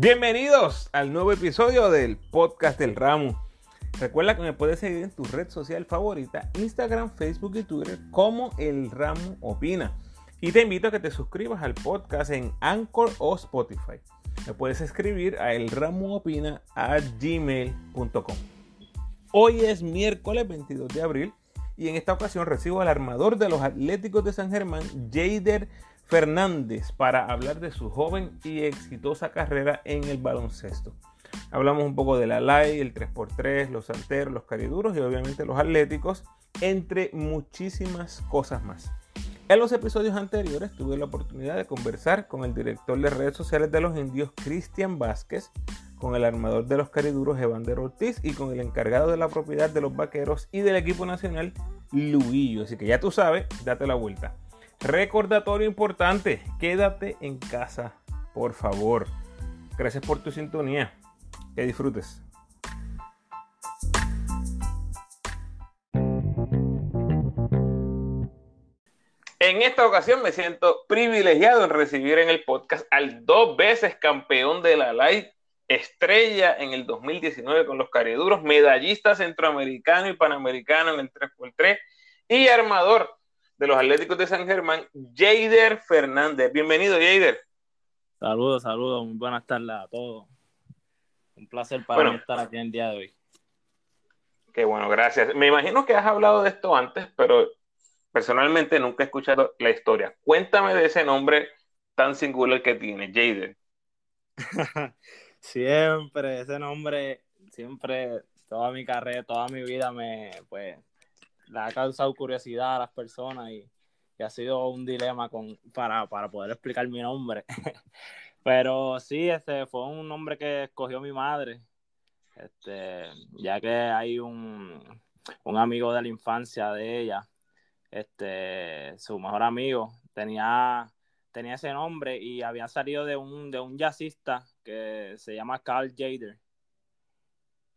Bienvenidos al nuevo episodio del podcast del Ramo. Recuerda que me puedes seguir en tu red social favorita, Instagram, Facebook y Twitter como El Ramo Opina. Y te invito a que te suscribas al podcast en Anchor o Spotify. Me puedes escribir a elramoopina@gmail.com. Hoy es miércoles 22 de abril y en esta ocasión recibo al armador de los Atléticos de San Germán, Jader Fernández, para hablar de su joven y exitosa carrera en el baloncesto. Hablamos un poco de la LAI, el 3x3, los salteros, los cariduros y obviamente los atléticos, entre muchísimas cosas más. En los episodios anteriores tuve la oportunidad de conversar con el director de redes sociales de los indios, Cristian Vázquez, con el armador de los cariduros, Evander Ortiz, y con el encargado de la propiedad de los vaqueros y del equipo nacional, Luillo. Así que ya tú sabes, date la vuelta. Recordatorio importante, quédate en casa, por favor. Gracias por tu sintonía. Que disfrutes. En esta ocasión me siento privilegiado en recibir en el podcast al dos veces campeón de la Light, estrella en el 2019 con los Cariduros, medallista centroamericano y panamericano en el 3x3 y armador de los Atléticos de San Germán, Jader Fernández. Bienvenido, Jader. Saludos, saludos, muy buenas tardes a todos. Un placer para mí estar aquí el día de hoy. Qué bueno, gracias. Me imagino que has hablado de esto antes, pero personalmente nunca he escuchado la historia. Cuéntame de ese nombre tan singular que tiene, Jader. siempre, ese nombre, siempre, toda mi carrera, toda mi vida me, pues, le ha causado curiosidad a las personas y, ha sido un dilema con, para, para poder explicar mi nombre. Pero sí, este fue un nombre que escogió mi madre, este, ya que hay un, un amigo de la infancia de ella, este, su mejor amigo, tenía, tenía ese nombre y había salido de un, de un jazzista que se llama Carl Jader.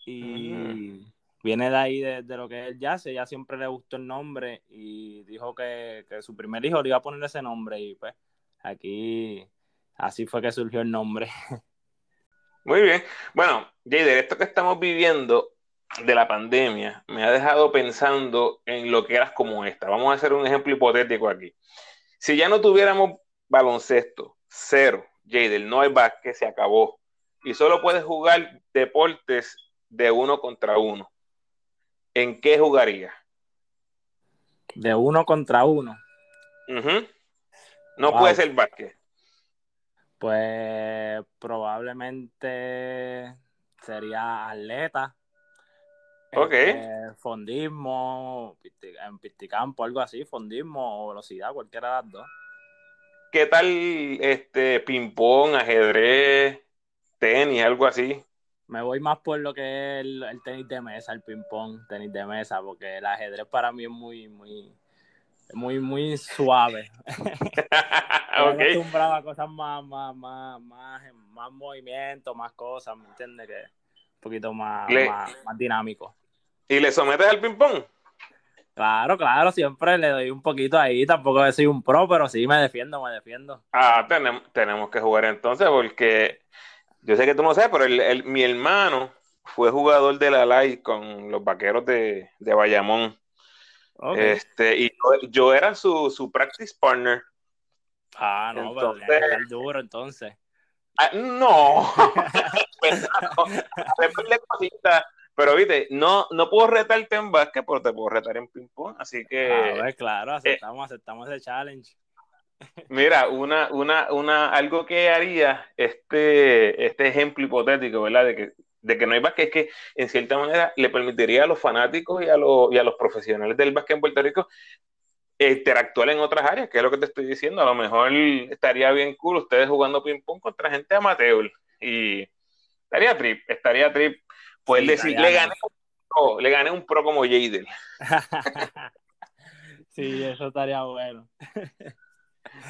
Y, viene de ahí de, lo que es el jazz, ella siempre le gustó el nombre y dijo que, su primer hijo le iba a poner ese nombre y pues aquí así fue que surgió el nombre. Muy bien. Bueno, Jader, esto que estamos viviendo de la pandemia me ha dejado pensando en lo que eras como esta. Vamos a hacer un ejemplo hipotético aquí. Si ya no tuviéramos baloncesto, cero, Jader, no hay básquet, se acabó. Y solo puedes jugar deportes de uno contra uno. ¿En qué jugaría? De uno contra uno. No puede ser básquet. Pues probablemente sería atleta. Ok. Este, fondismo, en pisticampo, algo así, fondismo o velocidad, cualquiera de las dos. ¿Qué tal este ping-pong, ajedrez, tenis, algo así? Me voy más por lo que es el, tenis de mesa, el ping-pong, tenis de mesa, porque el ajedrez para mí es muy, muy, muy, muy suave. Estoy acostumbrado a cosas más, más, más, más, más movimiento, más cosas, ¿me entiendes? Que un poquito más, más, dinámico. ¿Y le sometes al ping-pong? Claro, claro, siempre le doy un poquito ahí, tampoco soy un pro, pero sí me defiendo, me defiendo. Ah, tenemos, tenemos que jugar entonces porque yo sé que tú no sabes, pero el, mi hermano fue jugador de la LAI con los vaqueros de, de Bayamón. Este, y yo, era su, su, practice partner. Ah, no, entonces, pero el duro entonces. Ah, no, pero viste, no, no puedo retarte en básquet, pero te puedo retar en ping pong, así que. Ah, claro, aceptamos, aceptamos el challenge. Mira, una, una, una, algo que haría este, este ejemplo hipotético, ¿verdad? De que, de que no hay básquet, es que en cierta manera le permitiría a los fanáticos y a, los, y a los profesionales del básquet en Puerto Rico interactuar en otras áreas, que es lo que te estoy diciendo. A lo mejor estaría bien cool ustedes jugando ping-pong contra gente amateur y estaría trip, estaría trip. Pues decir, le gané, un pro, le gané un pro como Jaden. sí, eso estaría bueno.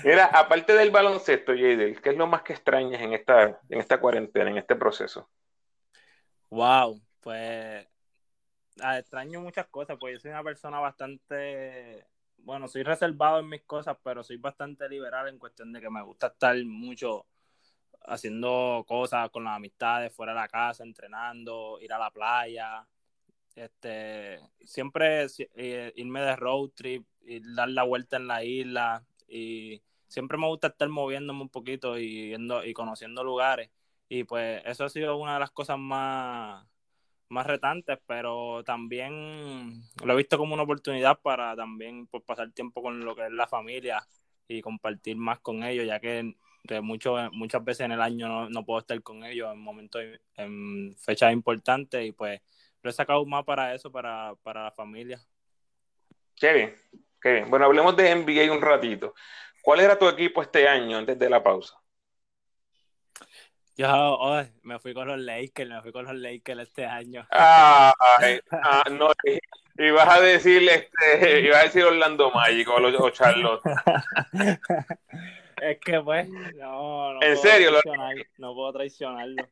Mira, aparte del baloncesto, Jadel, ¿qué es lo más que extrañas en esta, en esta cuarentena, en este proceso? Wow, pues ah, extraño muchas cosas, porque yo soy una persona bastante, bueno, soy reservado en mis cosas, pero soy bastante liberal en cuestión de que me gusta estar mucho haciendo cosas con las amistades fuera de la casa, entrenando, ir a la playa, este, siempre eh, irme de road trip y dar la vuelta en la isla y siempre me gusta estar moviéndome un poquito y yendo y conociendo lugares y pues eso ha sido una de las cosas más más retantes, pero también lo he visto como una oportunidad para también pues, pasar tiempo con lo que es la familia y compartir más con ellos, ya que, mucho, muchas veces en el año no, puedo estar con ellos en momentos, en fechas importantes y pues lo he sacado más para eso, para, para la familia. Qué bien, qué bien. Bueno, hablemos de NBA un ratito. ¿Cuál era tu equipo este año antes de la pausa? Yo me fui con los Lakers, me fui con los Lakers este año. Ah, ah no, ibas a decir este, ibas a decir Orlando Magic o, los, o Charlotte. es que pues, no, no ¿En serio? No puedo traicionarlo.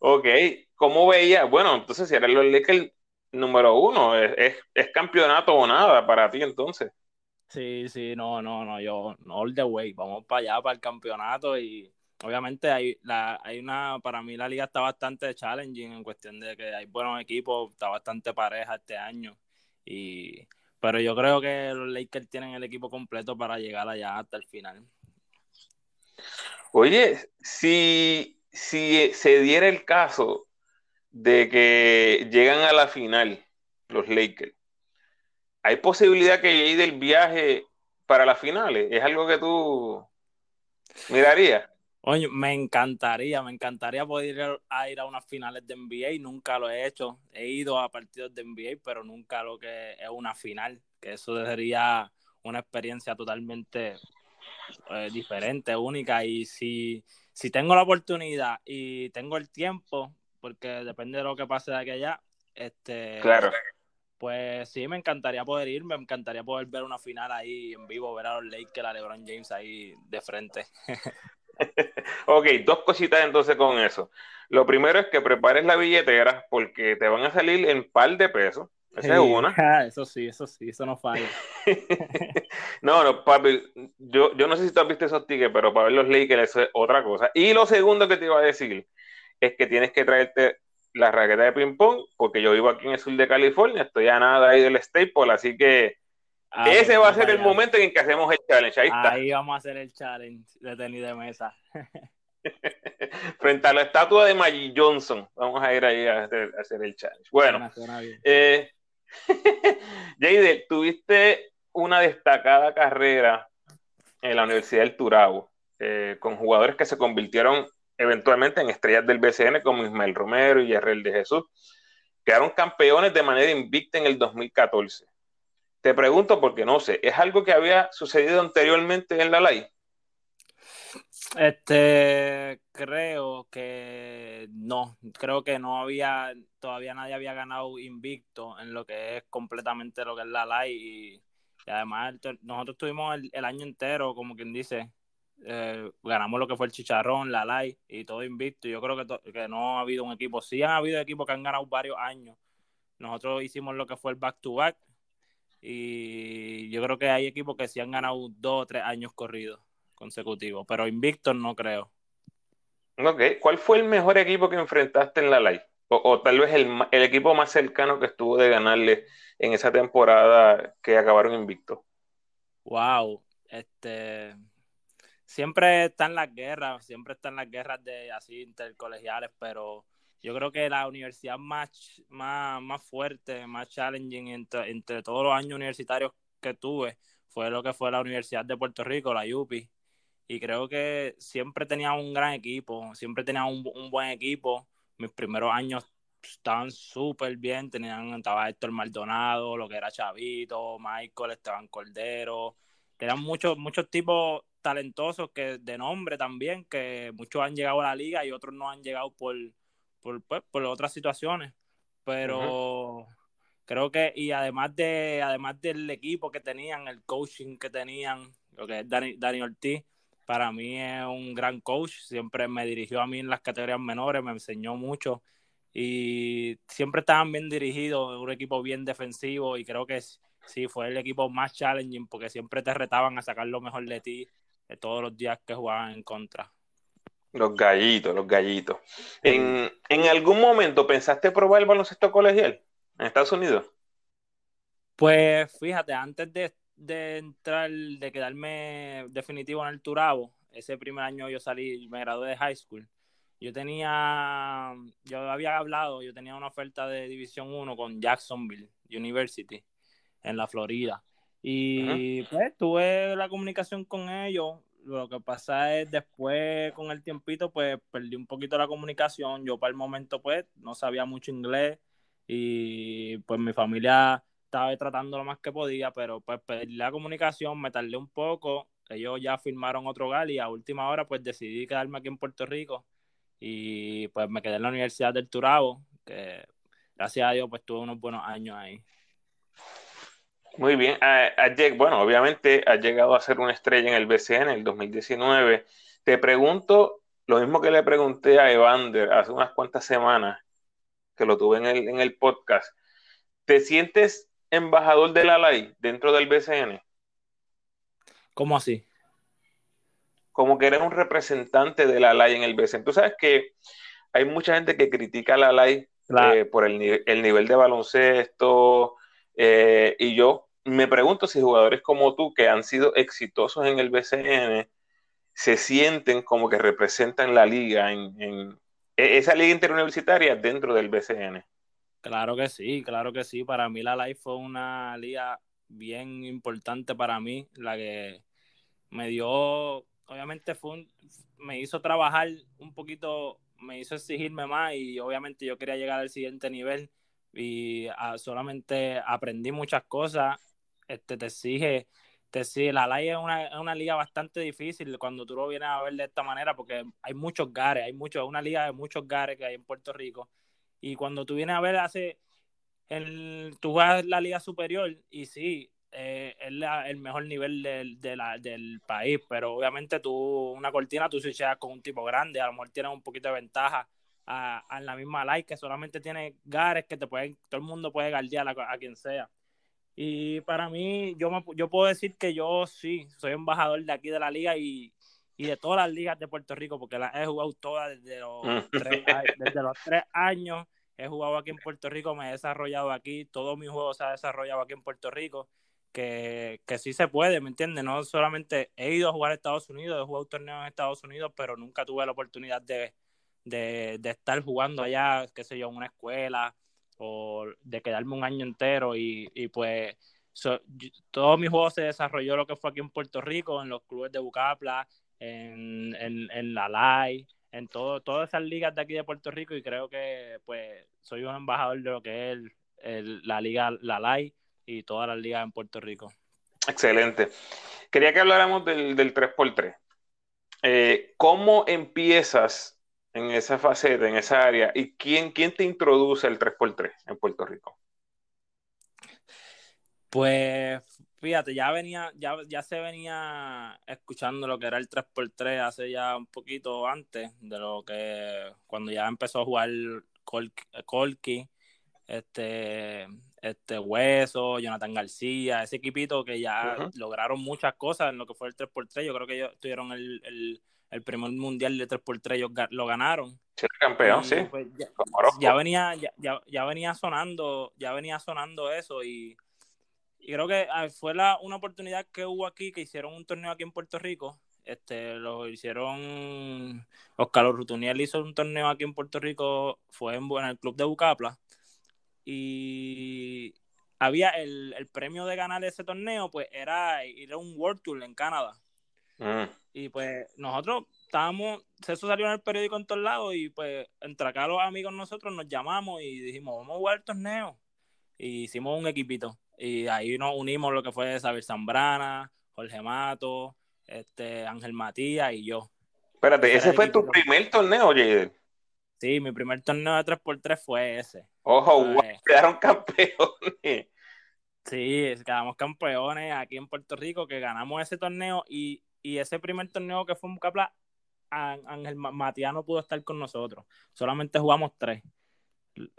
Ok, ¿cómo veía? Bueno, entonces si eran los Lakers número uno, es, es, campeonato o nada para ti entonces. Sí, sí, no, no, no, yo, no all the way, vamos para allá, para el campeonato y obviamente hay, la, hay una, para mí la liga está bastante challenging en cuestión de que hay buenos equipos, está bastante pareja este año, y, pero yo creo que los Lakers tienen el equipo completo para llegar allá hasta el final. Oye, si, si se diera el caso de que llegan a la final los Lakers, ¿hay posibilidad que llegue del viaje para las finales? ¿Es algo que tú mirarías? Oye, me encantaría, me encantaría poder ir a, ir a unas finales de NBA, nunca lo he hecho. He ido a partidos de NBA, pero nunca lo que es una final, que eso sería una experiencia totalmente eh, diferente, única. Y si, si tengo la oportunidad y tengo el tiempo, porque depende de lo que pase de aquí allá, este, claro. pues sí, me encantaría poder ir, me encantaría poder ver una final ahí en vivo, ver a los Lakers, a LeBron James ahí de frente. ok, dos cositas entonces con eso. Lo primero es que prepares la billetera porque te van a salir en par de pesos. Esa es una. Ah, eso sí, eso sí, eso no falla. no, no, papi, yo, yo no sé si tú has visto esos tickets, pero para ver los Lakers eso es otra cosa. Y lo segundo que te iba a decir es que tienes que traerte la raqueta de ping-pong, porque yo vivo aquí en el sur de California, estoy a nada ahí del Staple, así que Ah, Ese va a ser el momento en que hacemos el challenge. Ahí, está. Ahí vamos a hacer el challenge de tenis de mesa. Frente a la estatua de Maggie Johnson. Vamos a ir ahí a hacer, el challenge. Bueno, eh, tuviste una destacada carrera en la Universidad del Turabo, eh, con jugadores que se convirtieron eventualmente en estrellas del BCN como Ismael Romero y Yarrel de Jesús. Quedaron campeones de manera invicta en el 2014. Te pregunto porque no sé, ¿es algo que había sucedido anteriormente en la ley? Este, creo que no, creo que no había, todavía nadie había ganado invicto en lo que es completamente lo que es la ley y, además nosotros tuvimos el, año entero, como quien dice, eh, ganamos lo que fue el chicharrón, la ley y todo invicto. Yo creo que, que no ha habido un equipo, sí han habido equipos que han ganado varios años. Nosotros hicimos lo que fue el back to back y yo creo que hay equipos que sí han ganado dos o tres años corridos consecutivos, pero invictos no creo. Ok, ¿cuál fue el mejor equipo que enfrentaste en la live? O, tal vez el, el, equipo más cercano que estuvo de ganarle en esa temporada que acabaron invictos. Wow, este siempre están las guerras, siempre están las guerras de así intercolegiales, pero yo creo que la universidad más, más, más fuerte, más challenging entre, todos los años universitarios que tuve fue lo que fue la Universidad de Puerto Rico, la UPI. Y creo que siempre tenía un gran equipo, siempre tenía un, buen equipo. Mis primeros años estaban súper bien, tenían, estaba Héctor Maldonado, lo que era Chavito, Michael, Esteban Cordero. Eran muchos, muchos tipos talentosos que de nombre también, que muchos han llegado a la liga y otros no han llegado por, por, pues, por otras situaciones. Pero creo que, y además de, además del equipo que tenían, el coaching que tenían, lo que es Dani, Dani Ortiz, para mí es un gran coach, siempre me dirigió a mí en las categorías menores, me enseñó mucho y siempre estaban bien dirigidos, un equipo bien defensivo y creo que sí, fue el equipo más challenging porque siempre te retaban a sacar lo mejor de ti de todos los días que jugaban en contra. Los gallitos, los gallitos. ¿En, ¿En, algún momento pensaste probar el baloncesto colegial en Estados Unidos? Pues fíjate, antes de, de entrar, de quedarme definitivo en el Turabo, ese primer año yo salí, me gradué de high school. Yo tenía, yo había hablado, yo tenía una oferta de División 1 con Jacksonville University en la Florida. Y pues tuve la comunicación con ellos. Lo que pasa es después con el tiempito pues perdí un poquito la comunicación. Yo para el momento pues no sabía mucho inglés y pues mi familia estaba tratando lo más que podía, pero pues perdí la comunicación, me tardé un poco. Ellos ya firmaron otro GAL y a última hora pues decidí quedarme aquí en Puerto Rico y pues me quedé en la Universidad del Turabo, que gracias a Dios pues tuve unos buenos años ahí. Muy bien. bueno, obviamente ha llegado a ser una estrella en el BCN en el 2019. Te pregunto lo mismo que le pregunté a Evander hace unas cuantas semanas, que lo tuve en el, en el podcast. ¿Te sientes embajador de la ley dentro del BCN? ¿Cómo así? Como que eres un representante de la ley en el BCN. Tú sabes que hay mucha gente que critica la ley eh, por el, el nivel de baloncesto, eh, y yo me pregunto si jugadores como tú, que han sido exitosos en el BCN, se sienten como que representan la liga en, e, esa liga interuniversitaria dentro del BCN. Claro que sí, claro que sí. Para mí la LIFE fue una liga bien importante para mí, la que me dio, obviamente fue me hizo trabajar un poquito, me hizo exigirme más y obviamente yo quería llegar al siguiente nivel y ah, solamente aprendí muchas cosas. Este, te exige, te exige, la LAI es una, liga bastante difícil cuando tú lo vienes a ver de esta manera, porque hay muchos gares, hay muchos, una liga de muchos gares que hay en Puerto Rico. Y cuando tú vienes a ver, hace, el, tú juegas la liga superior y sí, eh, es el mejor nivel del, del país, pero obviamente tú, una cortina, tú si con un tipo grande, a lo mejor tienes un poquito de ventaja a, la misma like que solamente tiene gares que te pueden, todo el mundo puede guardiar a, quien sea. Y para mí, yo, yo puedo decir que yo sí, soy embajador de aquí de la liga y, de todas las ligas de Puerto Rico, porque las he jugado todas desde los, mm. tres, desde los tres años. He jugado aquí en Puerto Rico, me he desarrollado aquí, todo mi juego se ha desarrollado aquí en Puerto Rico, que, que sí se puede, ¿me entiendes? No solamente he ido a jugar a Estados Unidos, he jugado torneos en Estados Unidos, pero nunca tuve la oportunidad de, de, estar jugando allá, qué sé yo, en una escuela o de quedarme un año entero y, pues todo mi juego se desarrolló lo que fue aquí en Puerto Rico, en los clubes de Bucapla, en, en, la LAI, en todo, todas esas ligas de aquí de Puerto Rico y creo que pues soy un embajador de lo que es la liga, la LAI y todas las ligas en Puerto Rico. Excelente. Quería que habláramos del, del 3x3. Eh, ¿Cómo empiezas en esa faceta, en esa área? ¿Y quién, quién te introduce el 3x3 en Puerto Rico? Pues fíjate, ya venía, ya, ya se venía escuchando lo que era el 3x3 hace ya un poquito antes de lo que cuando ya empezó a jugar Colky, este, este Hueso, Jonathan García, ese equipito que ya lograron muchas cosas en lo que fue el 3x3. Yo creo que ellos tuvieron el el primer mundial de 3x3 ellos lo ganaron. Sí, campeón, sí. Pues, ya, venía, ya, venía sonando, ya venía sonando eso y, creo que ah, fue la, una oportunidad que hubo aquí, que hicieron un torneo aquí en Puerto Rico. Este, lo hicieron, Oscar Rutuniel hizo un torneo aquí en Puerto Rico, fue en, el club de Bucapla. Y había el, premio de ganar ese torneo, pues era ir a un World Tour en Canadá. Mm. Y pues nosotros estábamos, eso salió en el periódico en todos lados y pues entre acá los amigos nosotros nos llamamos y dijimos, vamos a jugar el torneo. Y hicimos un equipito y ahí nos unimos lo que fue Saber Zambrana, Jorge Mato, este, Ángel Matías y yo. Espérate, ¿ese, fue tu primer torneo, Jader? Sí, mi primer torneo de 3x3 fue ese. Ojo, quedaron campeones. Sí, quedamos campeones aquí en Puerto Rico, que ganamos ese torneo y y ese primer torneo que fue en Bucapla, Ángel Matías no pudo estar con nosotros. Solamente jugamos tres.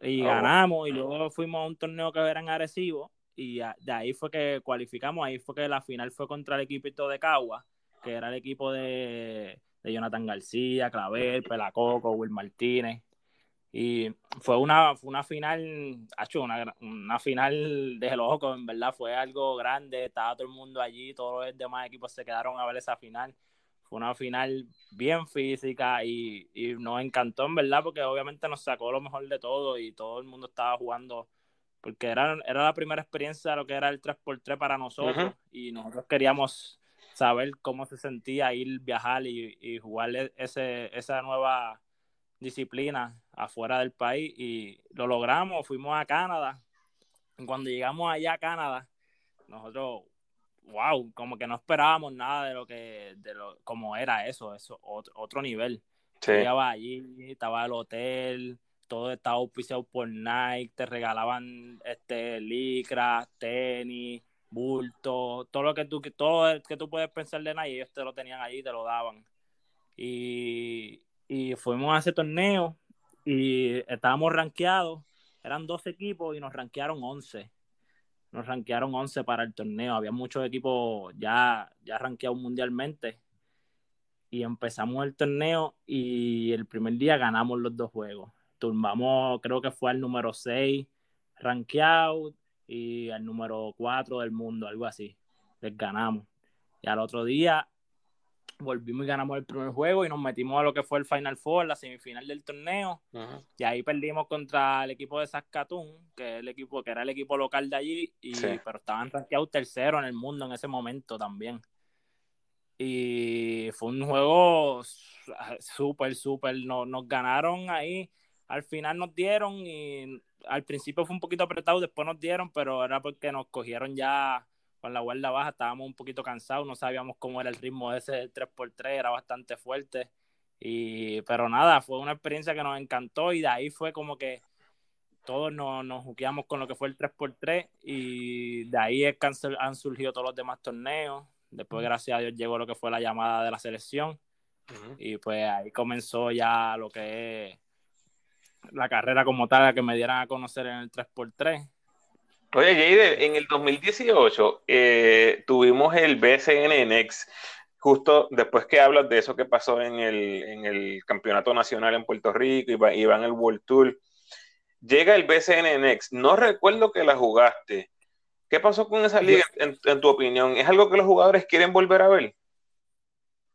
Y oh. ganamos, y luego fuimos a un torneo que era en Arecibo, y de ahí fue que cualificamos, ahí fue que la final fue contra el equipo de Cagua, que era el equipo de, de Jonathan García, Clavel, Pelacoco, Will Martínez. Y fue una, fue una final, hecho una, una final de loco, en verdad fue algo grande, estaba todo el mundo allí, todos los demás equipos se quedaron a ver esa final. Fue una final bien física y, y nos encantó, en verdad, porque obviamente nos sacó lo mejor de todo y todo el mundo estaba jugando, porque era, era la primera experiencia de lo que era el 3x3 para nosotros y nosotros queríamos saber cómo se sentía ir, viajar y, y jugar e, ese, esa nueva disciplina afuera del país y lo logramos, fuimos a Canadá. Cuando llegamos allá a Canadá, nosotros, wow, como que no esperábamos nada de lo que, de lo, como era eso, eso, otro, otro nivel. Llegaba allí, estaba el hotel, todo estaba auspiciado por Nike, te regalaban este licra, tenis, bulto, todo lo que tú, todo que tú puedes pensar de Nike, ellos te lo tenían allí, te lo daban. Y, y fuimos a ese torneo y estábamos rankeados, eran dos equipos y nos rankearon 11. Nos rankearon 11 para el torneo. Había muchos equipos ya, ya rankeados mundialmente. Y empezamos el torneo y el primer día ganamos los dos juegos. Tumbamos, creo que fue al número 6 rankeado y al número 4 del mundo, algo así. Les ganamos. Y al otro día volvimos y ganamos el primer juego y nos metimos a lo que fue el Final Four, la semifinal del torneo. Y ahí perdimos contra el equipo de Saskatoon, que, es el equipo, que era el equipo local de allí, y, pero estaban rankeados tercero en el mundo en ese momento también. Y fue un juego súper, súper. Nos, nos ganaron ahí. Al final nos dieron y al principio fue un poquito apretado, después nos dieron, pero era porque nos cogieron ya con la guarda baja, estábamos un poquito cansados, no sabíamos cómo era el ritmo de ese 3x3, era bastante fuerte. Y, pero nada, fue una experiencia que nos encantó y de ahí fue como que todos nos, nos juqueamos con lo que fue el 3x3 y de ahí es que han, surgido todos los demás torneos. Después, gracias a Dios, llegó lo que fue la llamada de la selección y pues ahí comenzó ya lo que es la carrera como tal, que me dieran a conocer en el 3x3 Oye, Jade, en el 2018 eh, tuvimos el BCN Next, justo después que hablas de eso que pasó en el, Campeonato Nacional en Puerto Rico y, y van el World Tour. Llega el BCN Next, no recuerdo que la jugaste. ¿Qué pasó con esa liga, en, en tu opinión? ¿Es algo que los jugadores quieren volver a ver?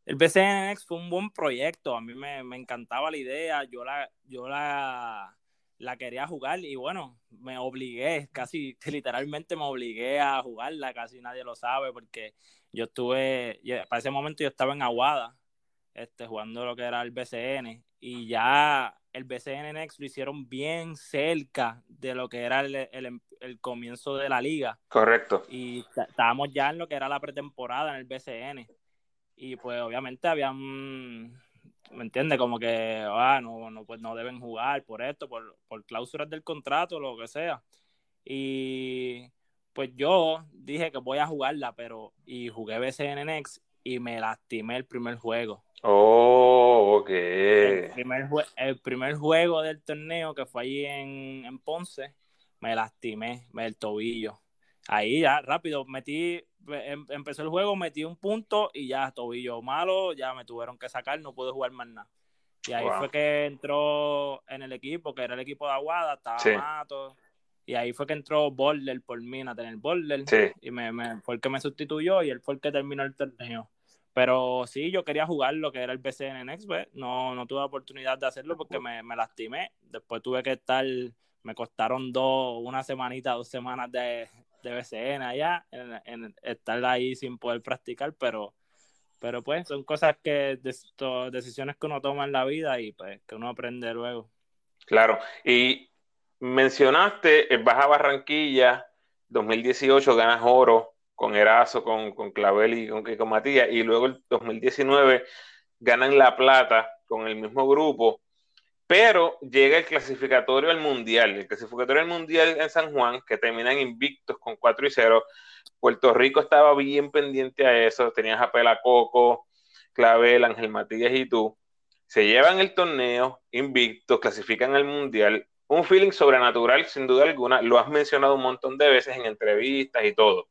El BCN Next fue un buen proyecto, a mí me, me encantaba la idea, yo la, yo la la quería jugar y bueno, me obligué, casi literalmente me obligué a jugarla, casi nadie lo sabe porque yo estuve, para ese momento yo estaba en Aguada, este, jugando lo que era el BCN y ya el BCN Next lo hicieron bien cerca de lo que era el, el, comienzo de la liga. Correcto. Y estábamos ya en lo que era la pretemporada en el BCN. Y pues obviamente habían ¿me entiendes? Como que, ah, no, no, pues no deben jugar por esto, por, por cláusulas del contrato, lo que sea. Y pues yo dije que voy a jugarla, pero, y jugué BCN Next y me lastimé el primer juego. Oh, ok. El primer, el primer juego del torneo que fue ahí en, en Ponce, me lastimé el tobillo. Ahí ya rápido metí Em, empezó el juego, metí un punto y ya tobillo malo, ya me tuvieron que sacar, no pude jugar más nada. Y ahí fue que entró en el equipo, que era el equipo de Aguada, estaba Mato. Y ahí fue que entró Boulder por mí, a tener Boulder. Y me, me, fue el que me sustituyó y él fue el que terminó el torneo. Pero sí, yo quería jugar lo que era el BCN Next, no, no tuve oportunidad de hacerlo porque me, me lastimé. Después tuve que estar, me costaron dos, una semanita, dos semanas de, de BCN allá, en, estar ahí sin poder practicar, pero, pero pues son cosas que, decisiones que uno toma en la vida y pues que uno aprende luego. Claro, y mencionaste el Baja Barranquilla, 2018 ganas oro con Erazo, con, con Clavel y con Kiko Matías, y luego el 2019 ganan la plata con el mismo grupo pero llega el clasificatorio al Mundial, el clasificatorio al Mundial en San Juan, que terminan invictos con 4 y 0. Puerto Rico estaba bien pendiente a eso, tenías a Pelacoco, Clavel, Ángel Matías y tú. Se llevan el torneo invictos, clasifican al Mundial. Un feeling sobrenatural, sin duda alguna, lo has mencionado un montón de veces en entrevistas y todo.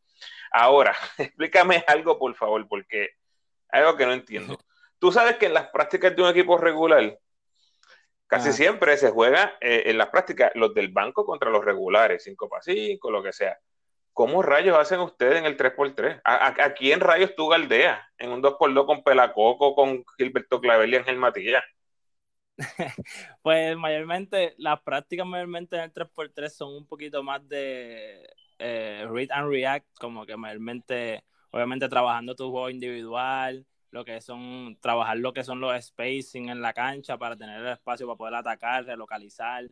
Ahora, explícame algo, por favor, porque algo que no entiendo. Tú sabes que en las prácticas de un equipo regular, casi siempre se juega eh, en las prácticas los del banco contra los regulares, 5 para 5, lo que sea. ¿Cómo rayos hacen ustedes en el 3x3? ¿A, quién rayos tú galdeas en un 2x2 con Pelacoco, con Gilberto Clavel y Ángel Matías? pues mayormente, las prácticas mayormente en el 3x3 son un poquito más de eh, read and react, como que mayormente, obviamente trabajando tu juego individual, lo que son, trabajar lo que son los spacing en la cancha para tener el espacio para poder atacar, relocalizar.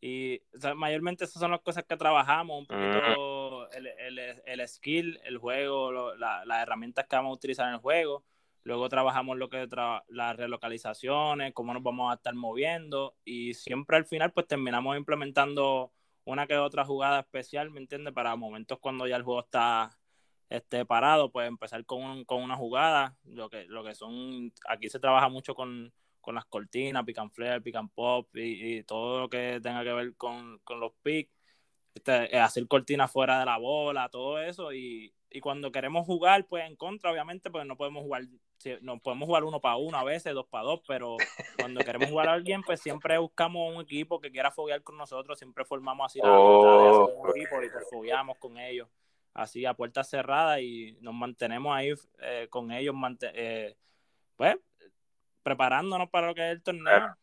Y mayormente esas son las cosas que trabajamos, un poquito el, el, el skill, el juego, las herramientas que vamos a utilizar en el juego. Luego trabajamos lo que las relocalizaciones, cómo nos vamos a estar moviendo y siempre al final pues terminamos implementando una que otra jugada especial, ¿me entiendes? Para momentos cuando ya el juego está este, parado, pues empezar con, con una jugada, lo que, lo que son, aquí se trabaja mucho con, con las cortinas, pick and flare, pick and pop y, todo lo que tenga que ver con, con los picks, este, eh, hacer cortinas fuera de la bola, todo eso y, y cuando queremos jugar, pues en contra, obviamente, pues no podemos jugar, no podemos jugar uno para uno a veces, dos para dos, pero cuando queremos jugar a alguien, pues siempre buscamos un equipo que quiera foguear con nosotros, siempre formamos así la oh, un equipo y pues fogueamos con ellos, así a puertas cerradas y nos mantenemos ahí eh, con ellos, eh, pues preparándonos para lo que es el torneo.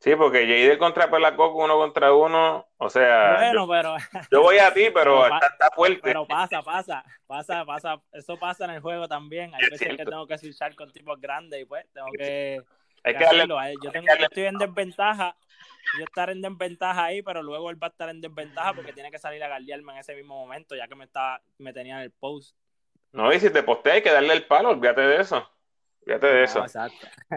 Sí, porque Jade contra Pelacoco uno contra uno, o sea, bueno, yo, pero, yo voy a ti, pero, está, fuerte. Pero pasa, pasa, pasa, pasa, eso pasa en el juego también. Hay veces que tengo que switchar con tipos grandes y pues tengo que, hay que, hacerlo. Yo, tengo, yo estoy en desventaja, yo estar en desventaja ahí, pero luego él va a estar en desventaja porque tiene que salir a guardiarme en ese mismo momento, ya que me está, me tenía en el post. No, y si te postea hay que darle el palo, olvídate de eso. Olvídate de eso.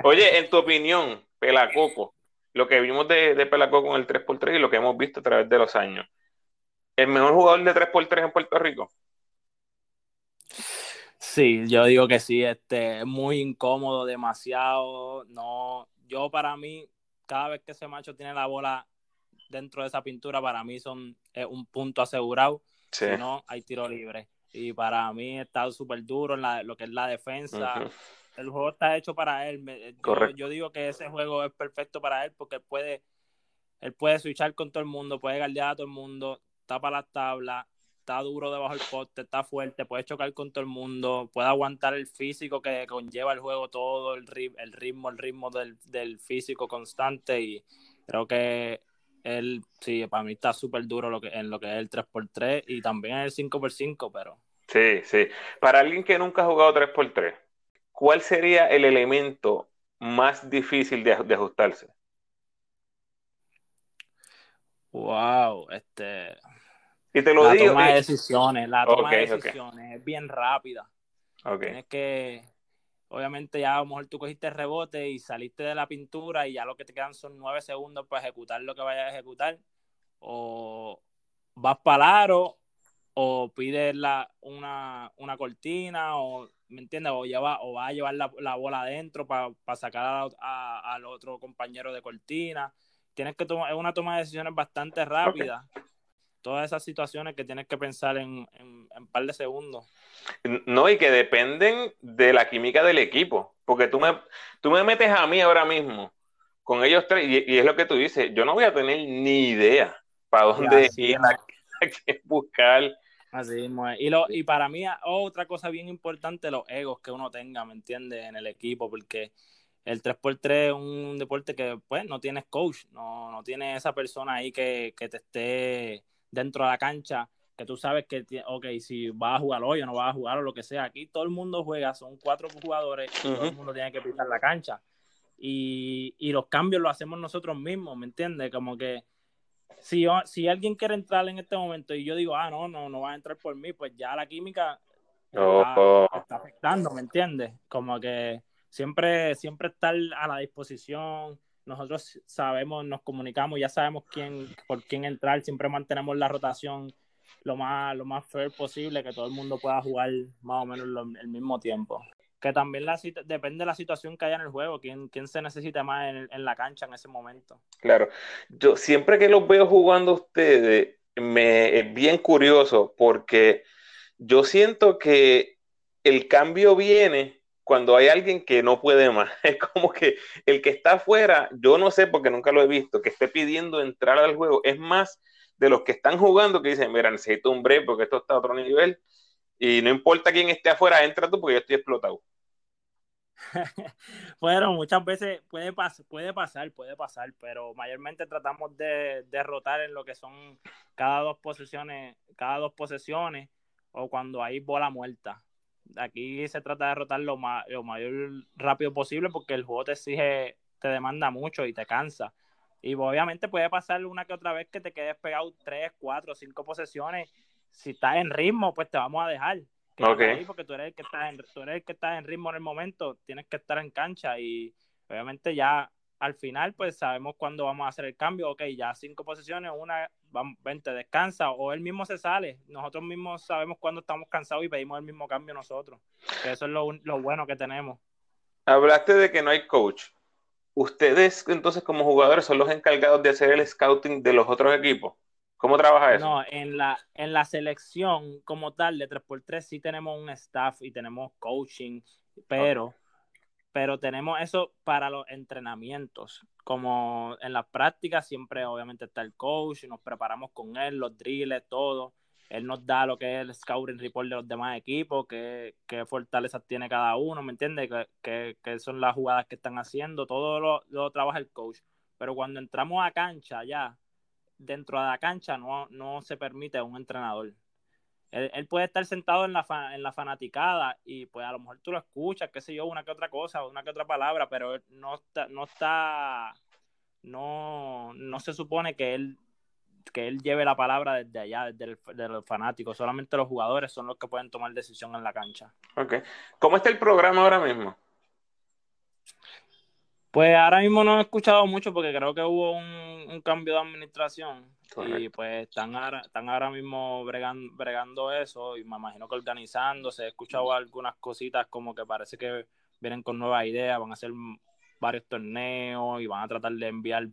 Oye, en tu opinión, Pelacoco, lo que vimos de, de Pelaco con el 3x3 y lo que hemos visto a través de los años. ¿El mejor jugador de 3x3 en Puerto Rico? Sí, yo digo que sí, este, es muy incómodo, demasiado, no, yo para mí, cada vez que ese macho tiene la bola dentro de esa pintura, para mí son un punto asegurado, si no, hay tiro libre. Y para mí está súper duro en lo que es la defensa, el juego está hecho para él. Yo, digo que ese juego es perfecto para él porque él puede, él puede switchar con todo el mundo, puede guardiar a todo el mundo, tapa las tablas, está duro debajo del poste, está fuerte, puede chocar con todo el mundo, puede aguantar el físico que conlleva el juego todo, el, el ritmo, el ritmo del, físico constante y creo que él, sí, para mí está súper duro lo que, en lo que es el 3x3 y también en el 5x5, pero... Sí, sí. Para alguien que nunca ha jugado 3x3, ¿cuál sería el elemento más difícil de, ajustarse? Wow, este. Y te lo la digo. Toma de decisiones, la toma de decisiones es bien rápida. Okay. Tienes que, obviamente, ya a lo mejor tú cogiste rebote y saliste de la pintura y ya lo que te quedan son nueve segundos para ejecutar lo que vayas a ejecutar. O vas para aro o pides la, una, una cortina o ¿me entiendes? O, lleva, o va a llevar la, bola adentro para sacar al otro compañero de cortina. Tienes que tomar, es una toma de decisiones bastante rápida. Todas esas situaciones que tienes que pensar en, un par de segundos. No, y que dependen de la química del equipo. Porque tú me, tú me metes a mí ahora mismo con ellos tres, y, es lo que tú dices, yo no voy a tener ni idea para dónde ir, a, buscar Así Y, lo, y para mí, otra cosa bien importante, los egos que uno tenga, ¿me entiendes? En el equipo, porque el 3x3 es un deporte que, pues, no tienes coach, no, no tienes esa persona ahí que, que te esté dentro de la cancha, que tú sabes que, ok, si vas a jugar hoy o no vas a jugar o lo que sea, aquí todo el mundo juega, son cuatro jugadores y todo el mundo tiene que pisar la cancha. Y, y los cambios los hacemos nosotros mismos, ¿me entiendes? Como que si, si alguien quiere entrar en este momento y yo digo, ah, no, no, no va a entrar por mí, pues ya la química está, afectando, ¿me entiendes? Como que siempre, siempre estar a la disposición. Nosotros sabemos, nos comunicamos, ya sabemos quién, por quién entrar, siempre mantenemos la rotación lo más, lo más fair posible, que todo el mundo pueda jugar más o menos el mismo tiempo que también la, depende de la situación que haya en el juego, quién, quién se necesita más en, la cancha en ese momento. Claro, yo siempre que los veo jugando ustedes, me es bien curioso porque yo siento que el cambio viene cuando hay alguien que no puede más. Es como que el que está afuera, yo no sé porque nunca lo he visto, que esté pidiendo entrar al juego, es más de los que están jugando que dicen, mira, necesito un break porque esto está a otro nivel y no importa quién esté afuera, entra tú porque yo estoy explotado. bueno, muchas veces puede, puede pasar, puede pasar, pero mayormente tratamos de derrotar en lo que son cada dos posiciones, cada dos posesiones o cuando hay bola muerta. Aquí se trata de derrotar lo, lo mayor rápido posible porque el juego te exige, te demanda mucho y te cansa. Y obviamente puede pasar una que otra vez que te quedes pegado tres, cuatro, cinco posesiones. Si estás en ritmo, pues te vamos a dejar. Okay. porque tú eres, el que estás en, tú eres el que estás en ritmo en el momento, tienes que estar en cancha y obviamente ya al final pues sabemos cuándo vamos a hacer el cambio, ok, ya cinco posiciones, una, vamos, vente, descansa o él mismo se sale, nosotros mismos sabemos cuándo estamos cansados y pedimos el mismo cambio nosotros, que eso es lo, lo bueno que tenemos. Hablaste de que no hay coach. ¿Ustedes entonces como jugadores son los encargados de hacer el scouting de los otros equipos? ¿Cómo trabaja eso? No, en la, en la selección como tal de 3x3 sí tenemos un staff y tenemos coaching, pero, pero tenemos eso para los entrenamientos. Como en las prácticas siempre obviamente está el coach, nos preparamos con él, los drills, todo. Él nos da lo que es el scouting report de los demás equipos, qué, qué fortalezas tiene cada uno, ¿me entiendes? ¿Qué, son las jugadas que están haciendo, todo lo, lo trabaja el coach. Pero cuando entramos a cancha ya, dentro de la cancha no, no se permite un entrenador. Él, puede estar sentado en la, en la fanaticada y pues a lo mejor tú lo escuchas, qué sé yo, una que otra cosa, una que otra palabra, pero no está, no está, no, no se supone que él que él lleve la palabra desde allá, desde el, los fanáticos. Solamente los jugadores son los que pueden tomar decisión en la cancha. Ok. ¿Cómo está el programa ahora mismo? Pues ahora mismo no he escuchado mucho porque creo que hubo un, cambio de administración y pues están ahora, están ahora mismo bregando, eso y me imagino que organizándose. He escuchado algunas cositas como que parece que vienen con nuevas ideas, van a hacer varios torneos y van a tratar de enviar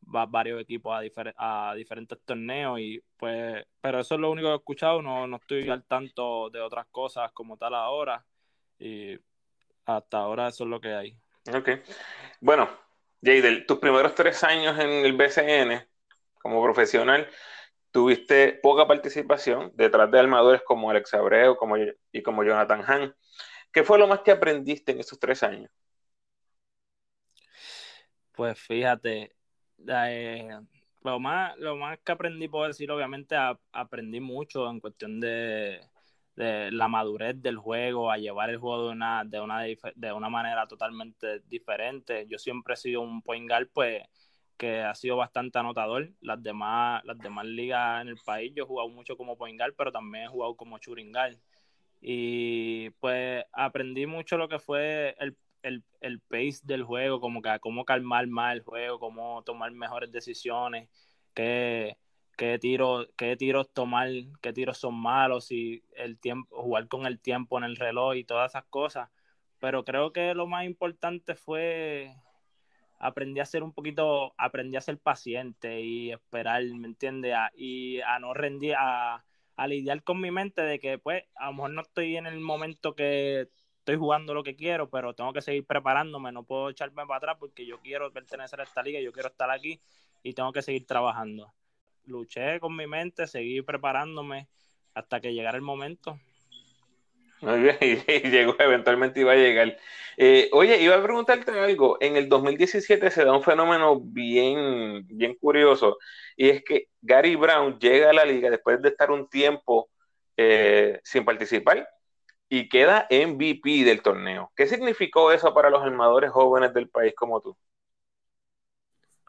varios equipos a, a diferentes torneos y pues, pero eso es lo único que he escuchado, no, no estoy al tanto de otras cosas como tal ahora y hasta ahora eso es lo que hay. Ok. Bueno, Jadel, tus primeros tres años en el BCN como profesional, tuviste poca participación detrás de armadores como Alex Abreu como, y como Jonathan Hahn. ¿Qué fue lo más que aprendiste en esos tres años? Pues fíjate, eh, lo, más, lo más que aprendí, puedo decir, obviamente aprendí mucho en cuestión de, de la madurez del juego, a llevar el juego de una, de una, de una manera totalmente diferente. Yo siempre he sido un point guard, pues, que ha sido bastante anotador. Las demás, las demás ligas en el país, yo he jugado mucho como point guard, pero también he jugado como guard. Y pues aprendí mucho lo que fue el, el, el pace del juego, como que cómo calmar más el juego, cómo tomar mejores decisiones, que qué tiros, qué tiros tomar, qué tiros son malos, y el tiempo, jugar con el tiempo en el reloj y todas esas cosas. Pero creo que lo más importante fue aprendí a ser un poquito, aprendí a ser paciente y esperar, ¿me entiendes? y a no rendir, a, a, lidiar con mi mente de que pues a lo mejor no estoy en el momento que estoy jugando lo que quiero, pero tengo que seguir preparándome, no puedo echarme para atrás porque yo quiero pertenecer a esta liga, yo quiero estar aquí y tengo que seguir trabajando luché con mi mente, seguí preparándome hasta que llegara el momento. Muy bien, y llegó, eventualmente iba a llegar. Eh, oye, iba a preguntarte algo. En el 2017 se da un fenómeno bien, bien curioso, y es que Gary Brown llega a la liga después de estar un tiempo eh, sin participar y queda MVP del torneo. ¿Qué significó eso para los armadores jóvenes del país como tú?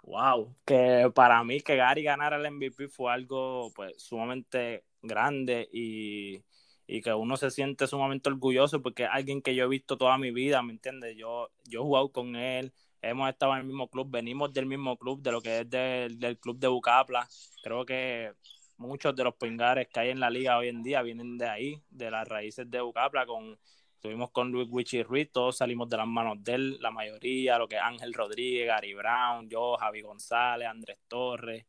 Wow, que para mí que Gary ganara el MVP fue algo pues sumamente grande y, que uno se siente sumamente orgulloso porque es alguien que yo he visto toda mi vida, ¿me entiendes? Yo, yo he jugado con él, hemos estado en el mismo club, venimos del mismo club, de lo que es del, club de Bucapla. Creo que muchos de los pingares que hay en la liga hoy en día vienen de ahí, de las raíces de Bucapla, con Estuvimos con Luis Wichi Ruiz, todos salimos de las manos de él, la mayoría, lo que Ángel Rodríguez, Gary Brown, yo, Javi González, Andrés Torres,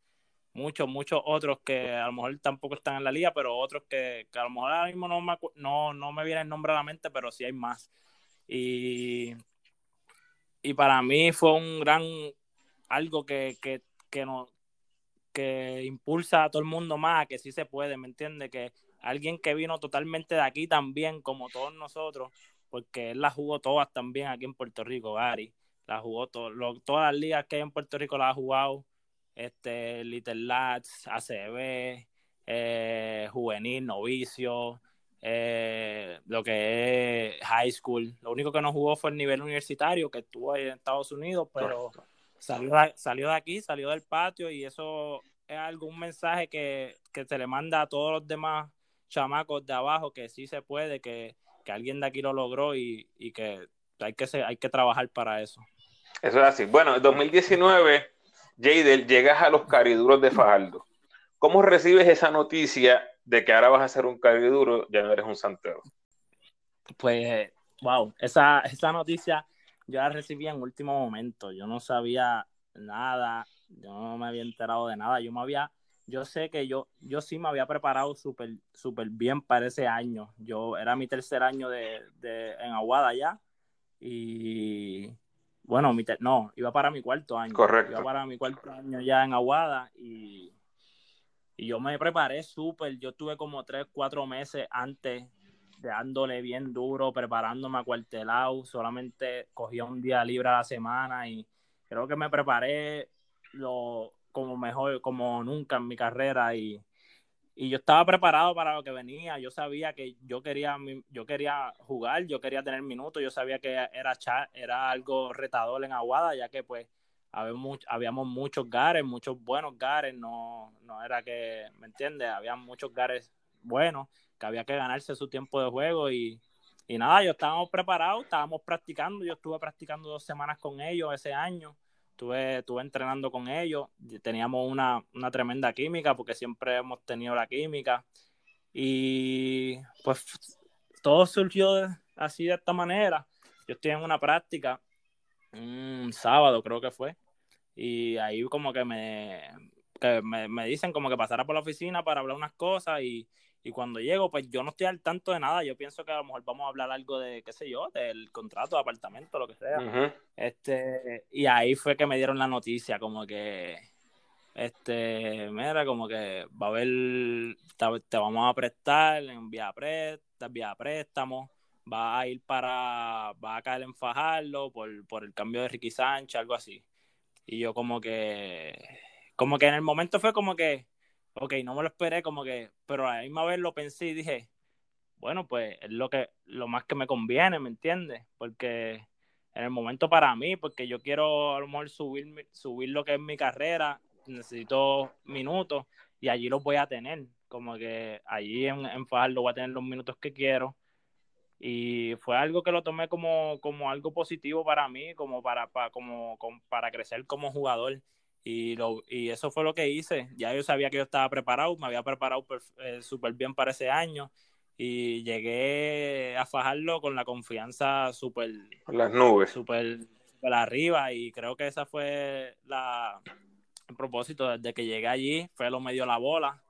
muchos, muchos otros que a lo mejor tampoco están en la liga, pero otros que, a lo mejor ahora mismo no me, no, no me viene el nombre a la mente, pero sí hay más. Y, y para mí fue un gran, algo que, que, que, no, que impulsa a todo el mundo más, que sí se puede, ¿me entiendes? Que alguien que vino totalmente de aquí también, como todos nosotros, porque él la jugó todas también aquí en Puerto Rico, Gary. La jugó todas las ligas que hay en Puerto Rico la ha jugado. Este, Little Lads, ACB, eh, juvenil, novicio, eh, lo que es high school. Lo único que no jugó fue el nivel universitario, que estuvo ahí en Estados Unidos, pero salió de, salió de aquí, salió del patio y eso es algún mensaje que, que se le manda a todos los demás chamacos de abajo que sí se puede, que, alguien de aquí lo logró y, que hay que, hay que trabajar para eso. Eso es así. Bueno, en 2019, Jadel, llegas a los cariduros de Fajardo. ¿Cómo recibes esa noticia de que ahora vas a ser un cariduro, ya no eres un santero? Pues, wow, esa, esa noticia yo la recibí en último momento. Yo no sabía nada, yo no me había enterado de nada. Yo me había yo sé que yo, yo sí me había preparado súper super bien para ese año. Yo era mi tercer año de, en Aguada ya. Y bueno, mi no, iba para mi cuarto año. Correcto. Iba para mi cuarto año ya en Aguada y, y yo me preparé súper. Yo tuve como tres, cuatro meses antes dándole bien duro, preparándome a cuartelado. Solamente cogía un día libre a la semana y creo que me preparé lo como mejor, como nunca en mi carrera y, yo estaba preparado para lo que venía. Yo sabía que yo quería, yo quería jugar, yo quería tener minutos, yo sabía que era, era algo retador en Aguada, ya que pues habíamos, habíamos muchos gares, muchos buenos gares, no, no era que, ¿me entiendes? Había muchos gares buenos, que había que ganarse su tiempo de juego y, y nada, yo estábamos preparados, estábamos practicando, yo estuve practicando dos semanas con ellos ese año Estuve, entrenando con ellos, teníamos una, tremenda química porque siempre hemos tenido la química y pues todo surgió así de esta manera. Yo estoy en una práctica un sábado creo que fue y ahí como que me, que me, me dicen como que pasara por la oficina para hablar unas cosas y, y cuando llego, pues yo no estoy al tanto de nada. Yo pienso que a lo mejor vamos a hablar algo de, qué sé yo, del contrato de apartamento, lo que sea. Este, y ahí fue que me dieron la noticia, como que, este, mira, como que va a haber, te, vamos a prestar en vía, vía préstamo, va a ir para, va a caer en Fajardo por, por el cambio de Ricky Sánchez, algo así. Y yo como que, como que en el momento fue como que, ok, no me lo esperé como que, pero a la misma vez lo pensé y dije, bueno, pues es lo que lo más que me conviene, ¿me entiendes? Porque en el momento para mí, porque yo quiero a lo mejor subir, subir lo que es mi carrera, necesito minutos y allí los voy a tener, como que allí en, en Fajardo voy a tener los minutos que quiero y fue algo que lo tomé como, como algo positivo para mí, como para, para como, para crecer como jugador y, lo, y eso fue lo que hice. Ya yo sabía que yo estaba preparado, me había preparado eh, súper bien para ese año y llegué a fajarlo con la confianza súper... Las nubes. Súper arriba y creo que esa fue la, el propósito. Desde que llegué allí, Felo me dio la bola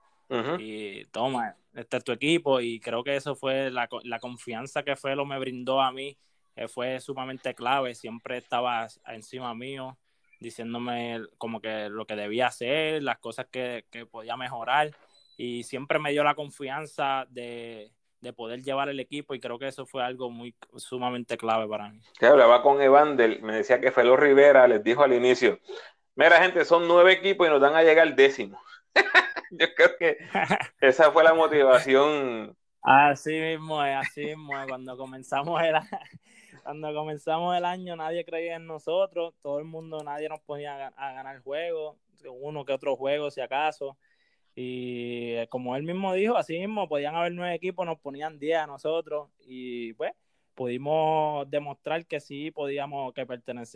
y toma, este es tu equipo y creo que eso fue la, la confianza que Felo me brindó a mí. Eh, fue sumamente clave, siempre estaba encima mío, diciéndome como que lo que debía hacer, las cosas que, podía mejorar y siempre me dio la confianza de, poder llevar el equipo y creo que eso fue algo muy sumamente clave para mí. Que hablaba con Evander, me decía que Felo Rivera les dijo al inicio, mira gente, son nueve equipos y nos dan a llegar al décimo. Yo creo que esa fue la motivación. Así mismo es, así mismo es. Cuando comenzamos era cuando comenzamos el año nadie creía en nosotros, todo el mundo, nadie nos ponía a, ganar juegos, uno que otro juego si acaso. Y eh, como él mismo dijo, así mismo, podían haber nueve equipos, nos ponían diez a nosotros y pues pudimos demostrar que sí podíamos, que,